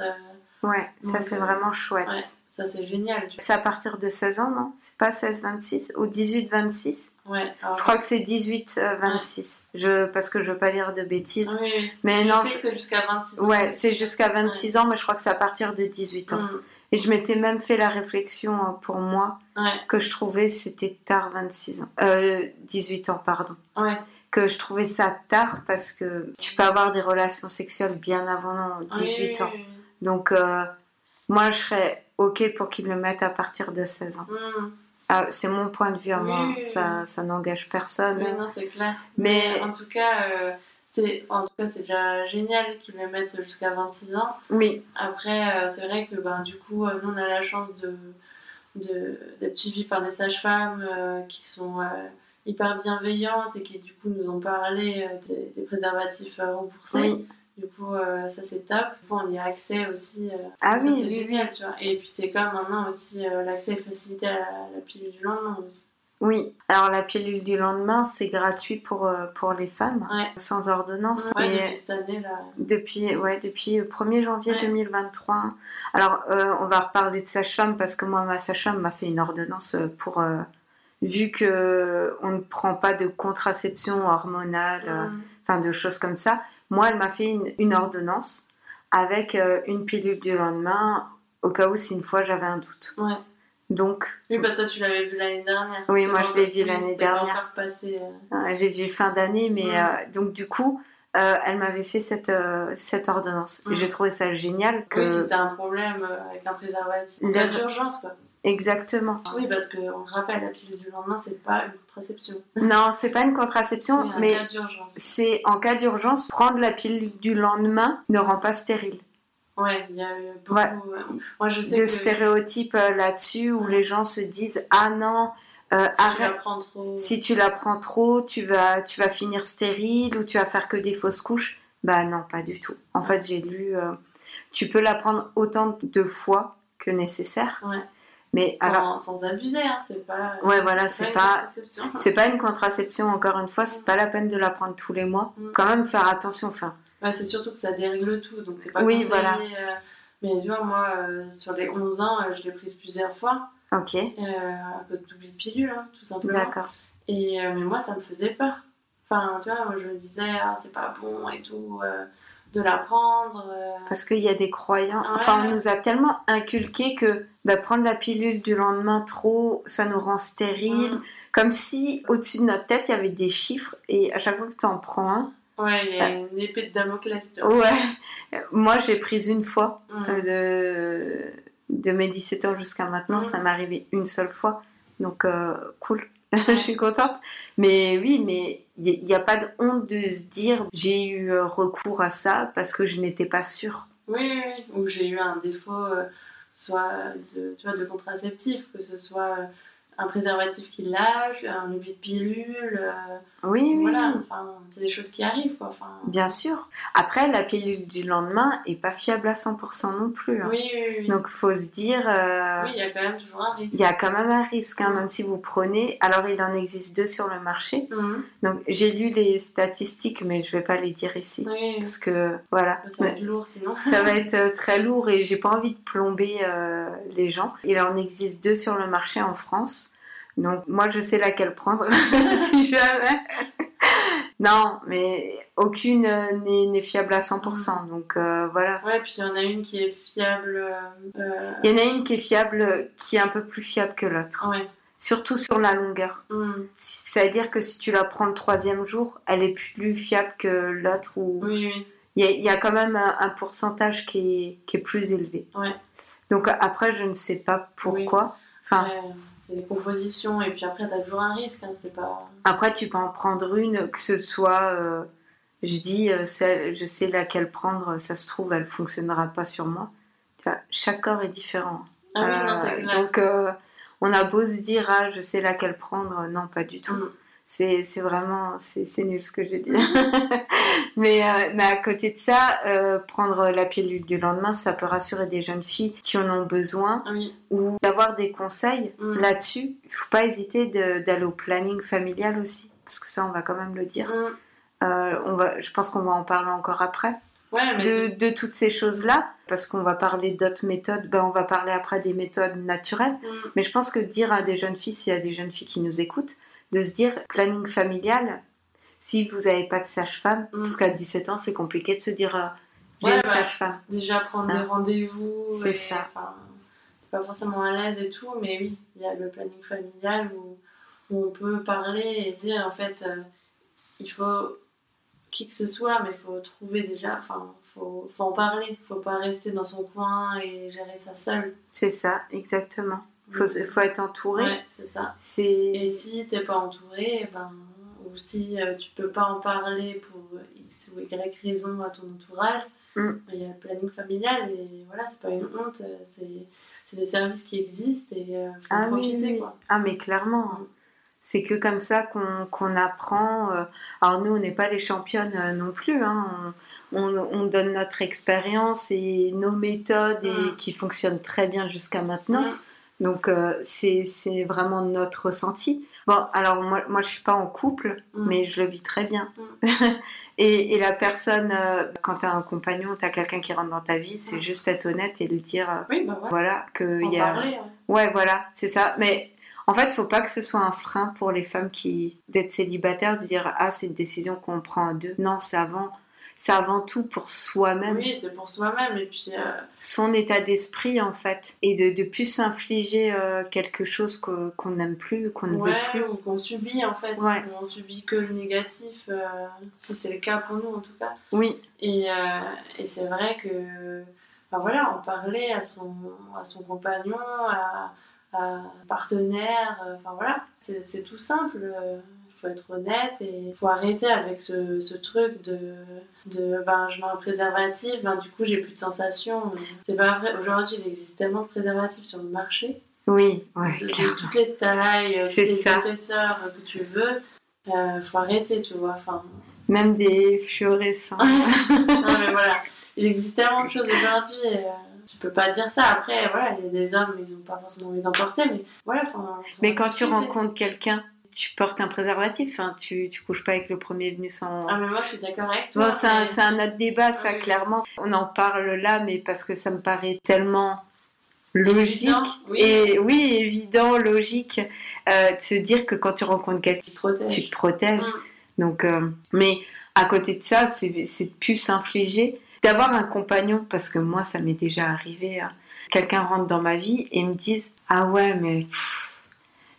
ouais, ça c'est vraiment chouette. Ça, c'est génial. C'est à partir de 16 ans, non? C'est pas 16-26 ou 18-26 Ouais. je crois que c'est 18-26. Je, parce que je veux pas dire de bêtises. Oui, Mais je non. sais que c'est jusqu'à 26 ans. Ouais, c'est jusqu'à 26 ans, mais je crois que c'est à partir de 18 ans. Mm. Et je m'étais même fait la réflexion euh, pour moi que je trouvais c'était tard 26 ans. Euh, 18 ans, pardon. Ouais que je trouvais ça tard parce que tu peux avoir des relations sexuelles bien avant 18 ans. Donc, euh, moi, je serais OK pour qu'ils le mettent à partir de 16 ans. Hmm. Ah, c'est mon point de vue à moi, ça, ça n'engage personne. Oui, non, c'est clair. Mais... en tout cas, euh, c'est en tout cas c'est déjà génial qu'ils le mettent jusqu'à 26 ans. Oui. Après, euh, c'est vrai que ben, du coup, euh, nous, on a la chance de d'être suivis par des sages-femmes qui sont hyper bienveillantes et qui du coup nous ont parlé des, des préservatifs remboursés. Du coup, euh, ça c'est top. Du coup, on y a accès aussi. Euh, ah oui, c'est génial, tu vois. Et puis c'est comme maintenant aussi euh, l'accès est facilité à la, pilule du lendemain aussi. Oui, alors la pilule du lendemain, c'est gratuit pour, pour les femmes, sans ordonnance. Ouais, depuis cette année là. Depuis, ouais, depuis le 1er janvier 2023. Alors, on va reparler de sage-femme parce que moi, ma sage-femme m'a fait une ordonnance pour. vu que on ne prend pas de contraception hormonale, mm. enfin de choses comme ça, moi, elle m'a fait une, ordonnance avec euh, une pilule du lendemain au cas où si une fois j'avais un doute. Ouais. Donc. Oui, parce que toi tu l'avais vu l'année dernière. Oui, moi je l'ai vu l'année dernière. Euh. J'ai vu fin d'année, mais euh, donc du coup, elle m'avait fait cette, cette ordonnance. J'ai trouvé ça génial. Que... Oui, si t'as un problème avec un préservatif. a d'urgence, quoi. Exactement. Oui, parce qu'on rappelle, la pilule du lendemain, c'est pas une contraception. Non, c'est pas une contraception, mais c'est en cas d'urgence. Prendre la pilule du lendemain ne rend pas stérile. Ouais, il y a eu beaucoup. Euh, moi, je sais de stéréotypes euh, là-dessus où les gens se disent Ah non, euh, si arrête. Tu la prends trop... Si tu la prends trop, tu vas, tu vas finir stérile ou tu vas faire que des fausses couches. Bah non, pas du tout. En fait, j'ai lu. tu peux la prendre autant de fois que nécessaire. Ouais. Mais sans, alors, sans abuser, hein, c'est pas. Ouais, voilà, c'est pas. C'est pas une contraception. Encore une fois, c'est mm. pas la peine de la prendre tous les mois. Mm. Quand même faire attention, enfin. Ouais, c'est surtout que ça dérègle tout, donc c'est pas. Oui, voilà. Euh, Mais tu vois, moi, sur les 11 ans, je l'ai prise plusieurs fois. Ok. à cause d'oubli de pilule, hein, tout simplement. D'accord. Et mais moi, ça me faisait peur. Enfin, tu vois, moi, je me disais, ah, c'est pas bon et tout de l'apprendre. Euh. Parce qu'il y a des croyants. Enfin, on nous a tellement inculqué que bah, prendre la pilule du lendemain trop, ça nous rend stérile. Mm. Comme si au-dessus de notre tête, il y avait des chiffres et à chaque fois que tu en prends un. Ouais, il y a euh, une épée de Damoclès. Ouais. Moi, j'ai pris une fois mm. euh, de, de mes 17 ans jusqu'à maintenant. Mm. Ça m'est arrivé une seule fois. Donc, cool. <laughs> je suis contente. Mais oui, mais il n'y a, pas de honte de se dire j'ai eu euh, recours à ça parce que je n'étais pas sûre. Oui, oui, ou j'ai eu un défaut, euh, soit de, tu de contraceptif, que ce soit euh, un préservatif qui lâche, un oubli de pilule. Euh, oui, oui. Voilà, c'est des choses qui arrivent. Quoi. Enfin, Bien sûr. Après, la pilule du lendemain est pas fiable à 100% non plus. Hein. Oui, oui, oui. Donc, faut se dire. Euh, oui, il y a quand même toujours un risque. Il y a quand même un risque, hein, même si vous prenez. Alors, il en existe deux sur le marché. Mhm. Donc, j'ai lu les statistiques, mais je vais pas les dire ici. Oui. Parce que, voilà. Ça va être lourd sinon. <laughs> ça va <laughs> être euh, très lourd et j'ai pas envie de plomber les gens. Il en existe deux sur le marché en France. Donc moi je sais laquelle prendre <laughs> si jamais. non, mais aucune n'est fiable à 100%. Donc euh, voilà. Ouais, puis il y en a une qui est fiable. Euh, il y en a une qui est fiable, qui est un peu plus fiable que l'autre. Ouais. Surtout sur la longueur. Mm. C'est-à-dire que si tu la prends le troisième jour, elle est plus fiable que l'autre. Ou... Oui, oui. Il y, a, quand même un, pourcentage qui est, qui est, plus élevé. Ouais. Donc après, je ne sais pas pourquoi. Enfin, c'est des compositions et puis après tu as toujours un risque hein, c'est pas après tu peux en prendre une que ce soit euh, je dis euh, je sais laquelle prendre ça se trouve elle fonctionnera pas sur moi. Tu vois, chaque corps est différent. Ah oui, non, c'est euh, donc on a beau se dire ah je sais laquelle prendre non pas du tout. Mm c'est vraiment c'est nul ce que j'ai dit <laughs> mais, euh, mais à côté de ça euh, prendre la pilule du lendemain ça peut rassurer des jeunes filles qui en ont besoin ou d'avoir des conseils mm. là-dessus. Il faut pas hésiter d'aller au planning familial aussi parce que ça on va quand même le dire. Mm. euh, on va je pense qu'on va en parler encore après. De, de, toutes ces choses-là, parce qu'on va parler d'autres méthodes, ben on va parler après des méthodes naturelles, mm. mais je pense que dire à des jeunes filles, s'il y a des jeunes filles qui nous écoutent, de se dire planning familial, si vous n'avez pas de sage-femme, mm. parce qu'à 17 ans, c'est compliqué de se dire euh, j'ai une bah, sage-femme. Déjà prendre des hein. rendez-vous. C'est ça. pas forcément à l'aise et tout, mais oui, il y a le planning familial où, on peut parler et dire en fait, euh, il faut qui que ce soit, mais il faut trouver déjà, enfin, faut, faut en parler, il faut pas rester dans son coin et gérer ça seul. C'est ça, exactement. Il faut, faut, être entouré. Ouais, c'est ça. Et si t'es pas entouré, ben, ou si euh, tu peux pas en parler pour X ou Y raison à ton entourage, mm. ben, il y a le planning familial et voilà, c'est pas une honte, euh, c'est des services qui existent et euh, faut ah, profiter. Oui, Quoi. Ah, mais clairement. Mm. C'est que comme ça qu'on apprend. alors, nous, on n'est pas les championnes non plus. Hein. On, on, donne notre expérience et nos méthodes et, mm. qui fonctionnent très bien jusqu'à maintenant. Donc euh, c'est vraiment notre ressenti. Bon, alors moi, moi je suis pas en couple, mm. mais je le vis très bien. Mm. <laughs> et, et, la personne, euh, quand tu as un compagnon, tu as quelqu'un qui rentre dans ta vie, c'est mm. juste être honnête et lui dire euh, oui, bah voilà qu'il y a. Parler, ouais. voilà, c'est ça. Mais en fait, il faut pas que ce soit un frein pour les femmes qui d'être célibataires, de dire ah c'est une décision qu'on prend à deux. Non, c'est avant c'est avant tout pour soi-même. Oui, c'est pour soi-même et puis. Euh, Son état d'esprit en fait, et de, de plus s'infliger euh, quelque chose qu'on n'aime plus, qu'on ne veut plus. ou qu'on subit en fait. Ouais. On subit que le négatif, euh, si c'est le cas pour nous en tout cas. Oui. Et, et c'est vrai que. Enfin voilà, en parler à son, à son compagnon, à, à un partenaire, enfin voilà, c'est tout simple faut être honnête et il faut arrêter avec ce, ce, truc de, de ben, je mets un préservatif, ben, du coup j'ai plus de sensations. C'est pas vrai. Aujourd'hui, il existe tellement de préservatifs sur le marché. Oui, ouais, de, toutes les tailles, toutes les épaisseurs que tu veux. Euh, faut arrêter, tu vois. Enfin... Même des fluorescents. <laughs> non, mais voilà. Il existe tellement de choses aujourd'hui. Et, euh, tu peux pas dire ça. Après, voilà, il y a des hommes, ils ont pas forcément envie d'en porter, mais voilà. mais quand tu rencontres quelqu'un tu portes un préservatif. Enfin, tu, tu couches pas avec le premier venu sans. Ah, mais moi, je suis d'accord avec toi. Bon, c'est un, mais- c'est un autre débat, ça, Oui. clairement. On en parle là, mais parce que ça me paraît tellement logique. Évident, oui. Et oui, évident, logique, euh, de se dire que quand tu rencontres quelqu'un, protège. tu te protèges. Mm. Donc, euh, mais à côté de ça, c'est c'est de plus s'infliger, d'avoir un compagnon, parce que moi, ça m'est déjà arrivé. hein. Quelqu'un rentre dans ma vie et me dise Ah ouais, mais pff,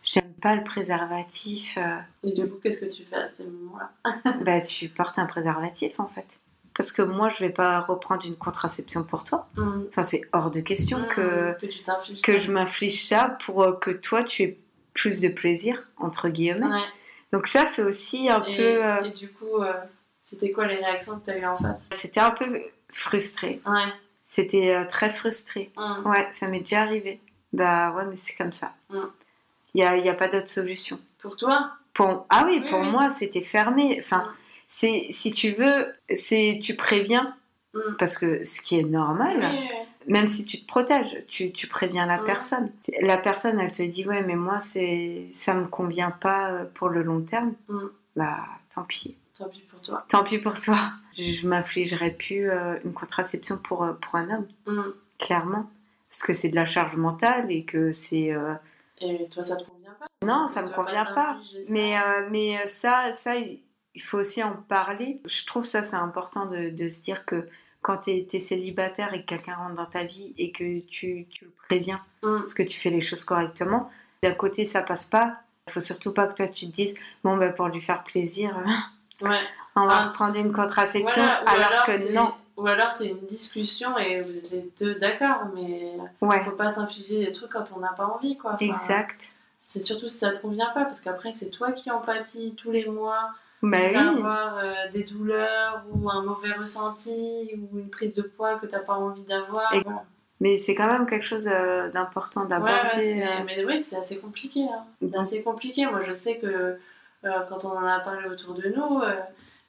j'aime pas le préservatif. euh. Et du coup, qu'est-ce que tu fais à ces moments-là? <laughs> Bah, tu portes un préservatif en fait. Parce que moi, je vais pas reprendre une contraception pour toi. Mm. Enfin, c'est hors de question Mm. que, que tu je m'inflige ça pour euh, que toi, tu aies plus de plaisir, entre guillemets. Ouais. Donc, ça, c'est aussi un Et, peu. euh, et du coup, euh, c'était quoi les réactions que tu as eues en face? C'était un peu frustré. Ouais. C'était euh, très frustré. Mm. Ouais, ça m'est déjà arrivé. Bah ouais, mais c'est comme ça. Il n'y a, y a pas d'autre solution. Pour toi? Pour... Ah oui, Oui, pour oui. moi, c'était fermé. Enfin, Mm. c'est si tu veux, c'est tu préviens. Mm. Parce que ce qui est normal, Oui, même si tu te protèges, tu, tu préviens la Mm. personne. La personne, elle te dit Ouais, mais moi, c'est ça me convient pas euh, pour le long terme. Bah, tant pis. Tant pis pour toi. Tant pis pour toi. Je, m'infligerai plus euh, une contraception pour, euh, pour un homme, Mm. clairement. Parce que c'est de la charge mentale et que c'est. euh, Et toi, ça te convient pas? Non, ça me convient pas. Mais, euh, mais euh, ça, ça, il faut aussi en parler. Je trouve ça, c'est important de, de se dire que quand tu es, célibataire et que quelqu'un rentre dans ta vie et que tu, tu le préviens, Mm. parce que tu fais les choses correctement, d'un côté, ça passe pas. Il faut surtout pas que toi, tu te dises, bon, bah, pour lui faire plaisir, <laughs> Ouais. on va Ah. reprendre une contraception, Voilà, alors, que non. Ou alors c'est une discussion et vous êtes les deux d'accord, mais Ouais, faut pas s'infliger des trucs quand on n'a pas envie, quoi. Enfin, exact. C'est surtout si ça te convient pas, parce qu'après c'est toi qui empathie tous les mois Bah oui, d'avoir euh, des douleurs ou un mauvais ressenti ou une prise de poids que t'as pas envie d'avoir. Et- Voilà. mais c'est quand même quelque chose euh, d'important d'aborder. ouais, euh, mais oui, c'est assez compliqué. hein. C'est assez compliqué. Moi, je sais que euh, quand on en a parlé autour de nous,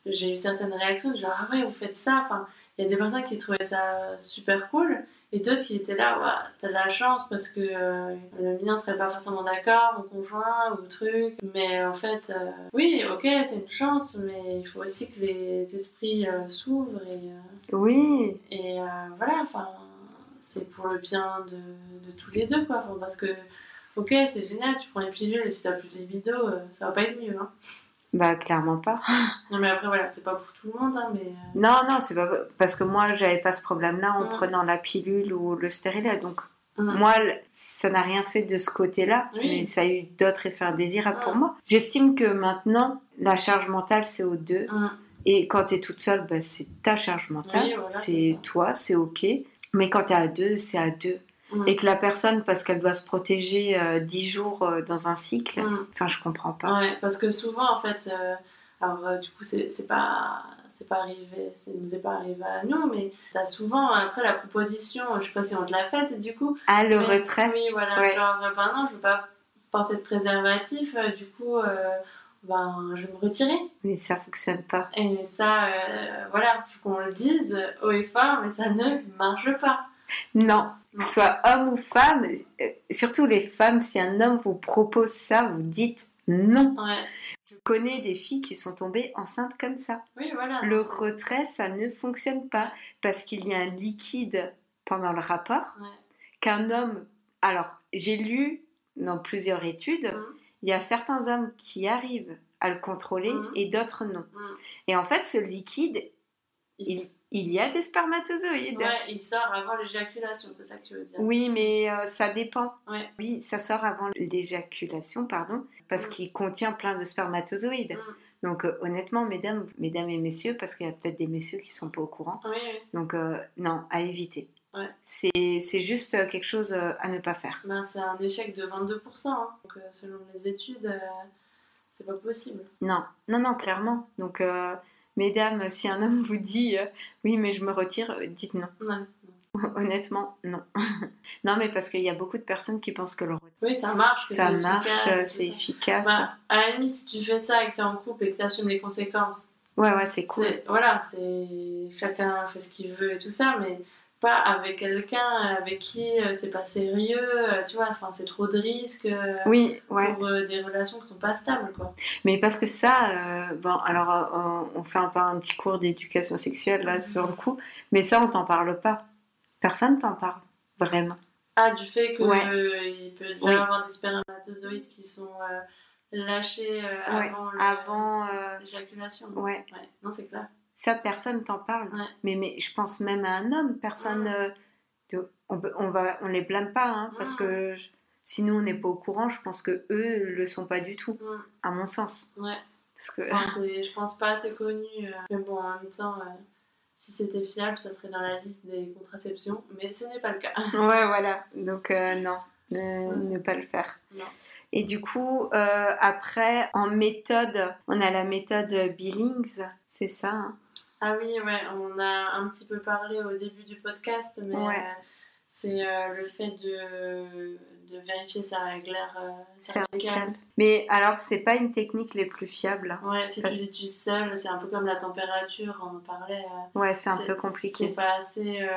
j'ai eu certaines réactions du genre Ah ouais, vous faites ça. Enfin, il y a des personnes qui trouvaient ça super cool et d'autres qui étaient là Ouah, T'as de la chance parce que euh, le mien serait pas forcément d'accord, mon conjoint ou truc. Mais en fait, euh, oui, ok, c'est une chance, mais il faut aussi que les esprits euh, s'ouvrent et. Oui, et voilà, enfin, c'est pour le bien de, de tous les deux, quoi. Parce que, ok, c'est génial, tu prends les pilules et si t'as plus de libido, ça va pas être mieux. Hein. Bah clairement pas. <laughs> Non, mais après, voilà, c'est pas pour tout le monde, hein, mais. euh, Non, non, c'est pas parce que moi, j'avais pas ce problème-là en Mm. prenant la pilule ou le stérilet. Donc, mm. moi, ça n'a rien fait de ce côté-là, Oui. mais ça a eu d'autres effets indésirables pour Mm. moi. J'estime que maintenant, la charge mentale, c'est aux deux. Et quand tu es toute seule, bah, c'est ta charge mentale. Oui, voilà, c'est toi, c'est OK. Mais quand tu es à deux, c'est à deux. Et que la personne, parce qu'elle doit se protéger euh, 10 jours euh, dans un cycle, Mm. enfin, je comprends pas. Ouais, parce que souvent, en fait, euh, alors euh, du coup, c'est pas. C'est pas arrivé, ça nous est pas arrivé à nous, mais t'as souvent après la proposition, je sais pas si on te l'a faite, du coup, Ah, le Mais- retrait Oui, voilà. Ouais. Genre, ben non, je veux pas porter de préservatif, du coup, ben, je vais me retirer. Mais ça fonctionne pas. Et ça, euh, voilà, faut qu'on le dise haut et fort, mais ça ne marche pas. Non. Soit homme ou femme, euh, surtout les femmes, si un homme vous propose ça, vous dites non. Ouais. Je connais des filles qui sont tombées enceintes comme ça. Oui, voilà. Le retrait, ça ne fonctionne pas parce qu'il y a un liquide pendant le rapport Ouais. qu'un homme... Alors, j'ai lu dans plusieurs études, Mhm. il y a certains hommes qui arrivent à le contrôler Mhm. et d'autres non. Mhm. Et en fait, ce liquide, Il, il, il y a des spermatozoïdes. ouais, il sort avant l'éjaculation, c'est ça que tu veux dire. Oui, mais euh, ça dépend. Ouais. Oui, ça sort avant l'éjaculation, pardon, parce Mm. qu'il contient plein de spermatozoïdes. Mm. Donc euh, honnêtement, mesdames, mesdames et messieurs, parce qu'il y a peut-être des messieurs qui sont pas au courant. Oui, oui. Donc euh, non, à éviter. Ouais. C'est juste quelque chose à ne pas faire. Ben, c'est un échec de 22%. hein. Donc, selon les études, c'est pas possible. Non, non, non, clairement. Donc mesdames, si un homme vous dit euh, oui, mais je me retire, euh, dites non. Ouais. Honnêtement, non. <laughs> non, mais parce qu'il y a beaucoup de personnes qui pensent que le retrait, Oui, ça marche. ça marche, euh, c'est efficace. Bah, à la limite, si tu fais ça et que tu es en couple et que tu assumes les conséquences, Ouais, ouais, c'est cool. voilà, c'est chacun fait ce qu'il veut et tout ça, mais pas avec quelqu'un avec qui euh, c'est pas sérieux, euh, tu vois, enfin c'est trop de risques euh, Oui, ouais. pour des relations qui sont pas stables, quoi. Mais parce que ça, bon, alors on fait un un petit cours d'éducation sexuelle là sur le coup, mais ça on t'en parle pas. Personne t'en parle, vraiment. Ah, du fait que Ouais. il peut Oui. avoir des spermatozoïdes qui sont lâchés Ouais, avant le- Avant, l'éjaculation. ouais. Ouais, non, c'est clair. Ça, personne t'en parle. Ouais. Mais, mais je pense même à un homme, personne. Euh, on, on, va, on les blâme pas, hein, parce que je- si nous on n'est pas au courant, je pense que eux le sont pas du tout, à mon sens. Ouais. Parce que. Enfin, <laughs> je pense pas assez connu. euh, Mais bon, en même temps, euh, si c'était fiable, ça serait dans la liste des contraceptions. Mais ce n'est pas le cas. <laughs> Ouais, voilà. Donc, euh, non, ne, ne pas le faire. Non. Et du coup, euh, après, en méthode, on a la méthode Billings, c'est ça hein? Ah oui, ouais, on a un petit peu parlé au début du podcast, mais Ouais. euh, c'est euh, le fait de, de vérifier sa réglaire euh, cervicale. cervicale. Mais alors, c'est pas une technique les plus fiables. hein. Ouais, si tu l'utilises seul, c'est un peu comme la température, on en parlait. euh, Ouais, c'est un C'est- peu c'est compliqué. pas assez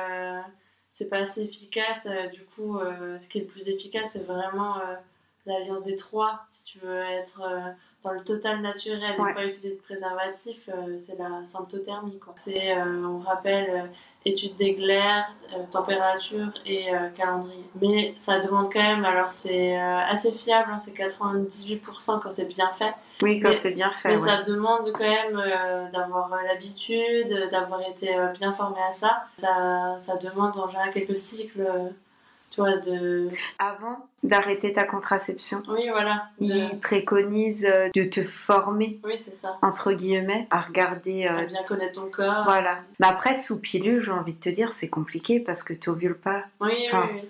c'est pas assez efficace du coup ce qui est le plus efficace c'est vraiment l'alliance des trois si tu veux être dans le total naturel Ouais. et pas utiliser de préservatif euh, c'est la symptothermie quoi c'est euh, on rappelle euh, étude d'Egler euh, température et calendrier mais ça demande quand même alors c'est assez fiable hein, c'est 98% quand c'est bien fait Oui, quand Mais- c'est bien fait. mais ouais. ça demande quand même d'avoir l'habitude, d'avoir été bien formé à ça. ça. Ça demande en général quelques cycles, de... Avant d'arrêter ta contraception, Oui, voilà. de- ils préconisent euh, de te former, Oui, c'est ça. entre guillemets, à regarder. euh, À bien connaître ton corps. Voilà. Mais après, sous pilule, j'ai envie de te dire, c'est compliqué parce que tu ovules pas. Oui, Enfin, oui, oui.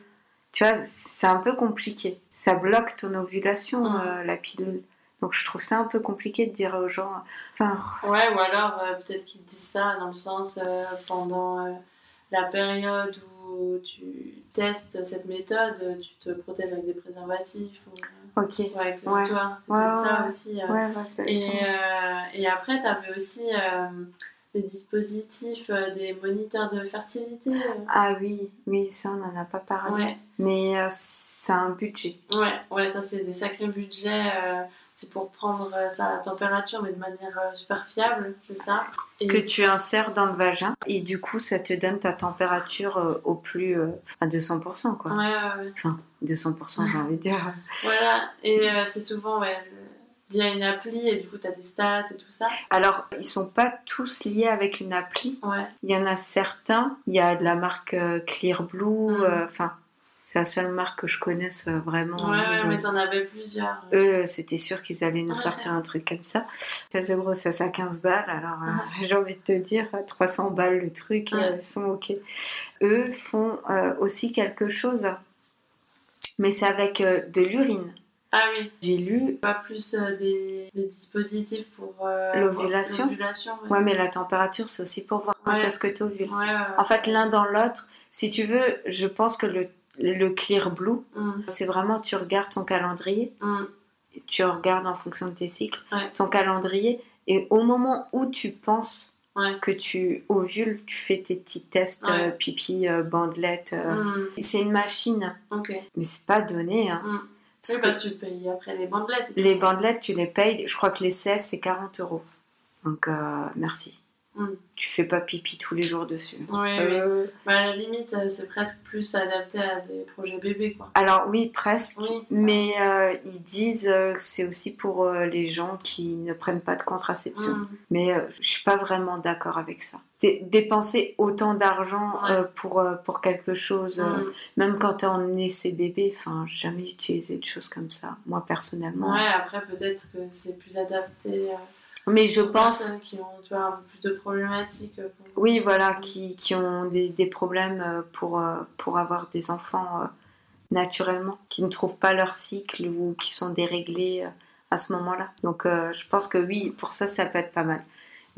Tu vois, c'est un peu compliqué. Ça bloque ton ovulation, Mhm. euh, la pilule. Donc je trouve ça un peu compliqué de dire aux gens. Enfin, Ouais, ou alors euh, peut-être qu'ils disent ça dans le sens pendant la période où tu testes cette méthode, tu te protèges avec des préservatifs ou, ok. ou avec le Ouais. toi. C'est Ouais, ouais, ça aussi. euh, Et, euh, et après, tu avais aussi euh, des dispositifs, des moniteurs de fertilité. Ah oui, oui, ça on n'en a pas parlé. Mais c'est un budget. ouais, ouais, ça c'est des sacrés budgets. Euh, c'est pour prendre euh, ça à la température, mais de manière euh, super fiable, c'est ça. Et Que tu insères dans le vagin et du coup ça te donne ta température euh, au plus. euh, à 200%, quoi. Ouais, ouais, ouais. Enfin, 200%, j'ai envie de dire. <laughs> Voilà, et euh, c'est souvent ouais, le- lié à une appli, et du coup, tu as des stats et tout ça. Alors, ils sont pas tous liés avec une appli. Ouais, Il y en a certains. Il y a de la marque euh, Clear Blue. Euh, Enfin, c'est la seule marque que je connaisse euh, vraiment. ouais, ouais, Bon. mais t'en avais plusieurs. Eux, c'était sûr qu'ils allaient nous Ouais. sortir un truc comme ça. 16 euros, ça à 15 balles. Alors, euh, Ouais. <laughs> j'ai envie de te dire, à 300 balles le truc, euh, ils sont OK. Eux font euh, aussi quelque chose, mais c'est avec euh, de l'urine. Ah oui, J'ai lu, pas plus euh, des, des dispositifs pour euh, L'ovulation l'ovulation, ouais. mais la température, c'est aussi pour voir quand Ouais. est-ce que tu ovules. Ouais, ouais. En fait, l'un dans l'autre, si tu veux, je pense que le, le Clear Blue, Mm, c'est vraiment, tu regardes ton calendrier, mm, tu regardes en fonction de tes cycles, Ouais. ton calendrier, et au moment où tu penses ouais. que tu ovules, tu fais tes petits tests Ouais. euh, pipi, euh, bandelettes. euh. Mm, C'est une machine, ok. mais c'est pas donné. Hein, Mm. parce oui, que parce que tu payes après les bandelettes. les bandelettes, tu les payes, je crois que les 16, c'est 40 euros. Donc, euh, merci. Mm. Tu fais pas pipi tous les jours dessus. Oui, oui. Euh, Bah, à la limite, euh, c'est presque plus adapté à des projets bébés, quoi. Alors oui, presque, Oui. mais euh, ils disent que c'est aussi pour euh, les gens qui ne prennent pas de contraception. Mm. Mais euh, je suis pas vraiment d'accord avec ça. Dé- Dépenser autant d'argent Ouais. euh, pour, euh, pour quelque chose, euh, Mm. même quand t'es en essai bébé, enfin, j'ai jamais utilisé de choses comme ça, moi personnellement. Ouais, après, peut-être que c'est plus adapté. euh, Mais je pense, qui ont tu vois, un peu plus de problématiques. euh, pour- oui, voilà, qui, qui ont des, des problèmes euh, pour, euh, pour avoir des enfants euh, naturellement, qui ne trouvent pas leur cycle ou qui sont déréglés à ce moment-là. Donc euh, je pense que oui, pour ça, ça peut être pas mal.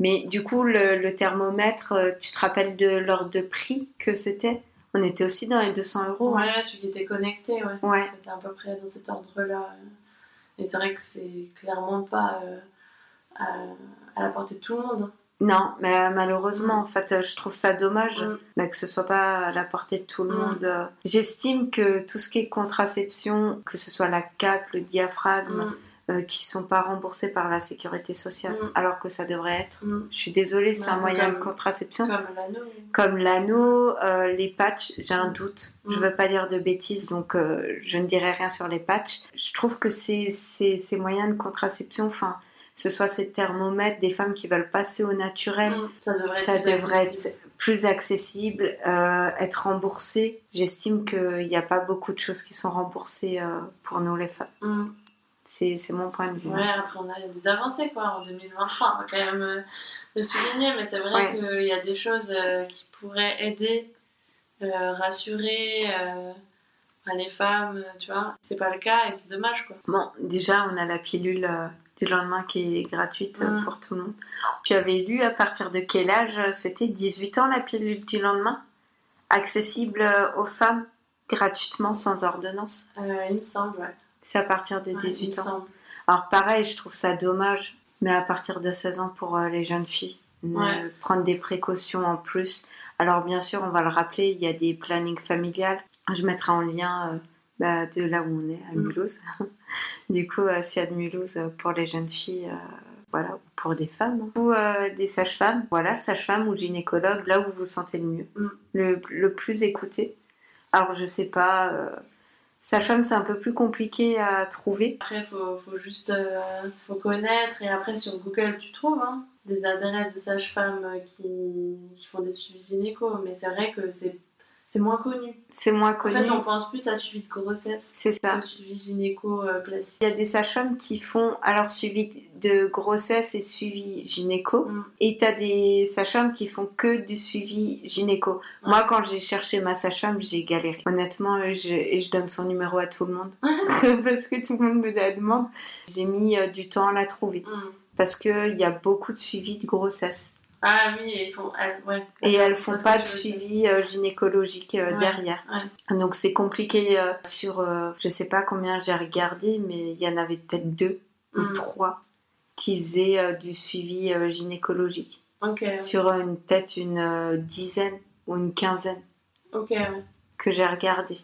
Mais du coup, le, le thermomètre, tu te rappelles de l'ordre de prix que c'était? On était aussi dans les 200 euros. hein. Ouais, celui qui était connecté, ouais. Ouais. C'était à peu près dans cet ordre-là. euh. Et c'est vrai que c'est clairement pas euh, à, à la portée de tout le monde. Non, mais malheureusement, en fait, je trouve ça dommage Mm. mais que ce soit pas à la portée de tout le Mm. monde. J'estime que tout ce qui est contraception, que ce soit la cape, le diaphragme, Mm, euh, qui sont pas remboursés par la sécurité sociale, Mm. alors que ça devrait être. Je suis désolée, c'est un moyen comme- de contraception. Comme l'anneau. Comme l'anneau, euh, les patchs, j'ai un doute. Je Mm. veux pas dire de bêtises, donc euh, je ne dirai rien sur les patchs. Je trouve que ces, ces, ces moyens de contraception, enfin, ce soit ces thermomètres, des femmes qui veulent passer au naturel, Mm, Ça devrait ça être, plus devrait accessible. être plus accessible, euh, être remboursé. J'estime qu'il n'y a pas beaucoup de choses qui sont remboursées euh, pour nous les femmes. Mm. C'est mon point de vue. Ouais, après on a des avancées quoi en 2023, on va quand même euh, le souligner, mais c'est vrai Ouais. qu'il y a des choses qui pourraient aider, rassurer les femmes, tu vois. C'est pas le cas et c'est dommage quoi. Bon, déjà, on a la pilule du lendemain qui est gratuite Mm. pour tout le monde. Tu avais lu à partir de quel âge euh, C'était 18 ans la pilule du lendemain? Accessible euh, aux femmes gratuitement sans ordonnance? Euh, il me semble, ouais. C'est à partir de Ouais, 18 il me ans. semble. Alors pareil, je trouve ça dommage, mais à partir de 16 ans pour euh, les jeunes filles, Ouais. prendre des précautions en plus. Alors bien sûr, on va le rappeler, il y a des plannings familiales. Je mettrai en lien bah, de là où on est, à Mm. Mulhouse. <laughs> du coup, euh, s'il y a de Mulhouse euh, pour les jeunes filles, euh, voilà, ou pour des femmes, hein. ou euh, des sages-femmes, voilà, sage-femme ou gynécologue, là où vous vous sentez le mieux, Mm. le, le plus écouté. Alors je sais pas, euh, sage-femme c'est un peu plus compliqué à trouver. Après, il faut, faut juste euh, faut connaître et après sur Google tu trouves hein, des adresses de sages-femmes qui, qui font des suivis gynéco, mais c'est vrai que c'est c'est moins connu. C'est moins En connu. fait, on pense plus à suivi de grossesse C'est ça. suivi gynéco euh, classique. Il y a des sages-femmes qui font alors suivi de grossesse et suivi gynéco. Mm. Et tu as des sages-femmes qui font que du suivi gynéco. Moi, quand j'ai cherché ma sage-femme, j'ai galéré. Honnêtement, euh, je, et je donne son numéro à tout le monde. <laughs> <laughs> parce que tout le monde me la demande. J'ai mis euh, du temps à la trouver. Mm. Parce qu'il y a beaucoup de suivi de grossesse. Ah oui, et font. elles- ouais. Et elles font pas de suivi euh, gynécologique euh, Ouais, derrière. Donc c'est compliqué euh, sur, je sais pas combien j'ai regardé, mais il y en avait peut-être deux ou Mm. trois qui faisaient du suivi gynécologique. Sur une peut-être une dizaine ou une quinzaine ok, ouais. que j'ai regardé.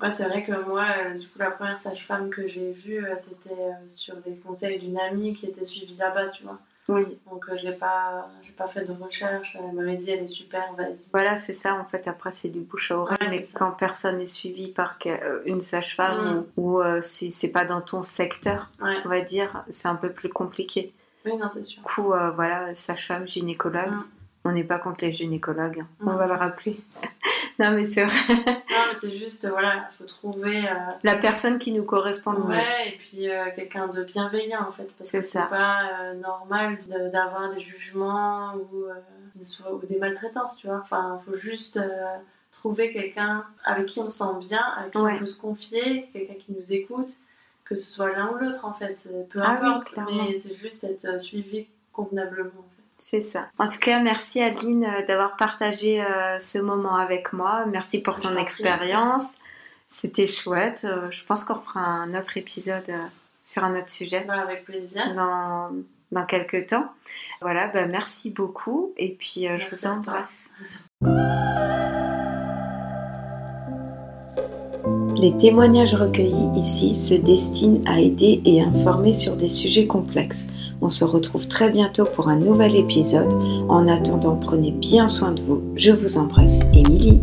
Ouais, c'est vrai que moi, euh, du coup, la première sage-femme que j'ai vue, euh, c'était euh, sur les conseils d'une amie qui était suivie là-bas, tu vois. Oui, Donc, euh, j'ai pas, j'ai pas fait de recherche. Elle m'avait dit, elle est super, vas-y. voilà, c'est ça en fait. Après, c'est du bouche à oreille, Ouais, mais quand personne n'est suivi par euh, une sage-femme Mm. ou, euh, c'est c'est pas dans ton secteur, Ouais, on va dire, c'est un peu plus compliqué. oui, non, c'est sûr. Du coup, euh, voilà, sage-femme, gynécologue. Mm. On n'est pas contre les gynécologues, hein. on Mm. va le rappeler. <laughs> non, mais c'est vrai. Non, mais c'est juste, euh, voilà, il faut trouver. euh, La personne qui nous correspond le mieux. Ouais, et puis euh, quelqu'un de bienveillant en fait. Parce C'est que ça. c'est pas euh, normal de- d'avoir des jugements ou, des maltraitances, tu vois. Enfin, il faut juste trouver quelqu'un avec qui on se sent bien, avec qui Ouais. on peut se confier, quelqu'un qui nous écoute, que ce soit l'un ou l'autre en fait. Peu Ah oui, importe, clairement. mais c'est juste être suivi convenablement en fait. C'est ça. En tout cas, merci Adeline euh, d'avoir partagé euh, ce moment avec moi. Merci pour ton expérience. C'était chouette. Euh, je pense qu'on fera un autre épisode euh, sur un autre sujet Bah, avec plaisir. dans, dans quelques temps. Voilà, bah, merci beaucoup. Et puis, euh, je vous embrasse. Les témoignages recueillis ici se destinent à aider et informer sur des sujets complexes. On se retrouve très bientôt pour un nouvel épisode. En attendant, prenez bien soin de vous. Je vous embrasse, Émilie.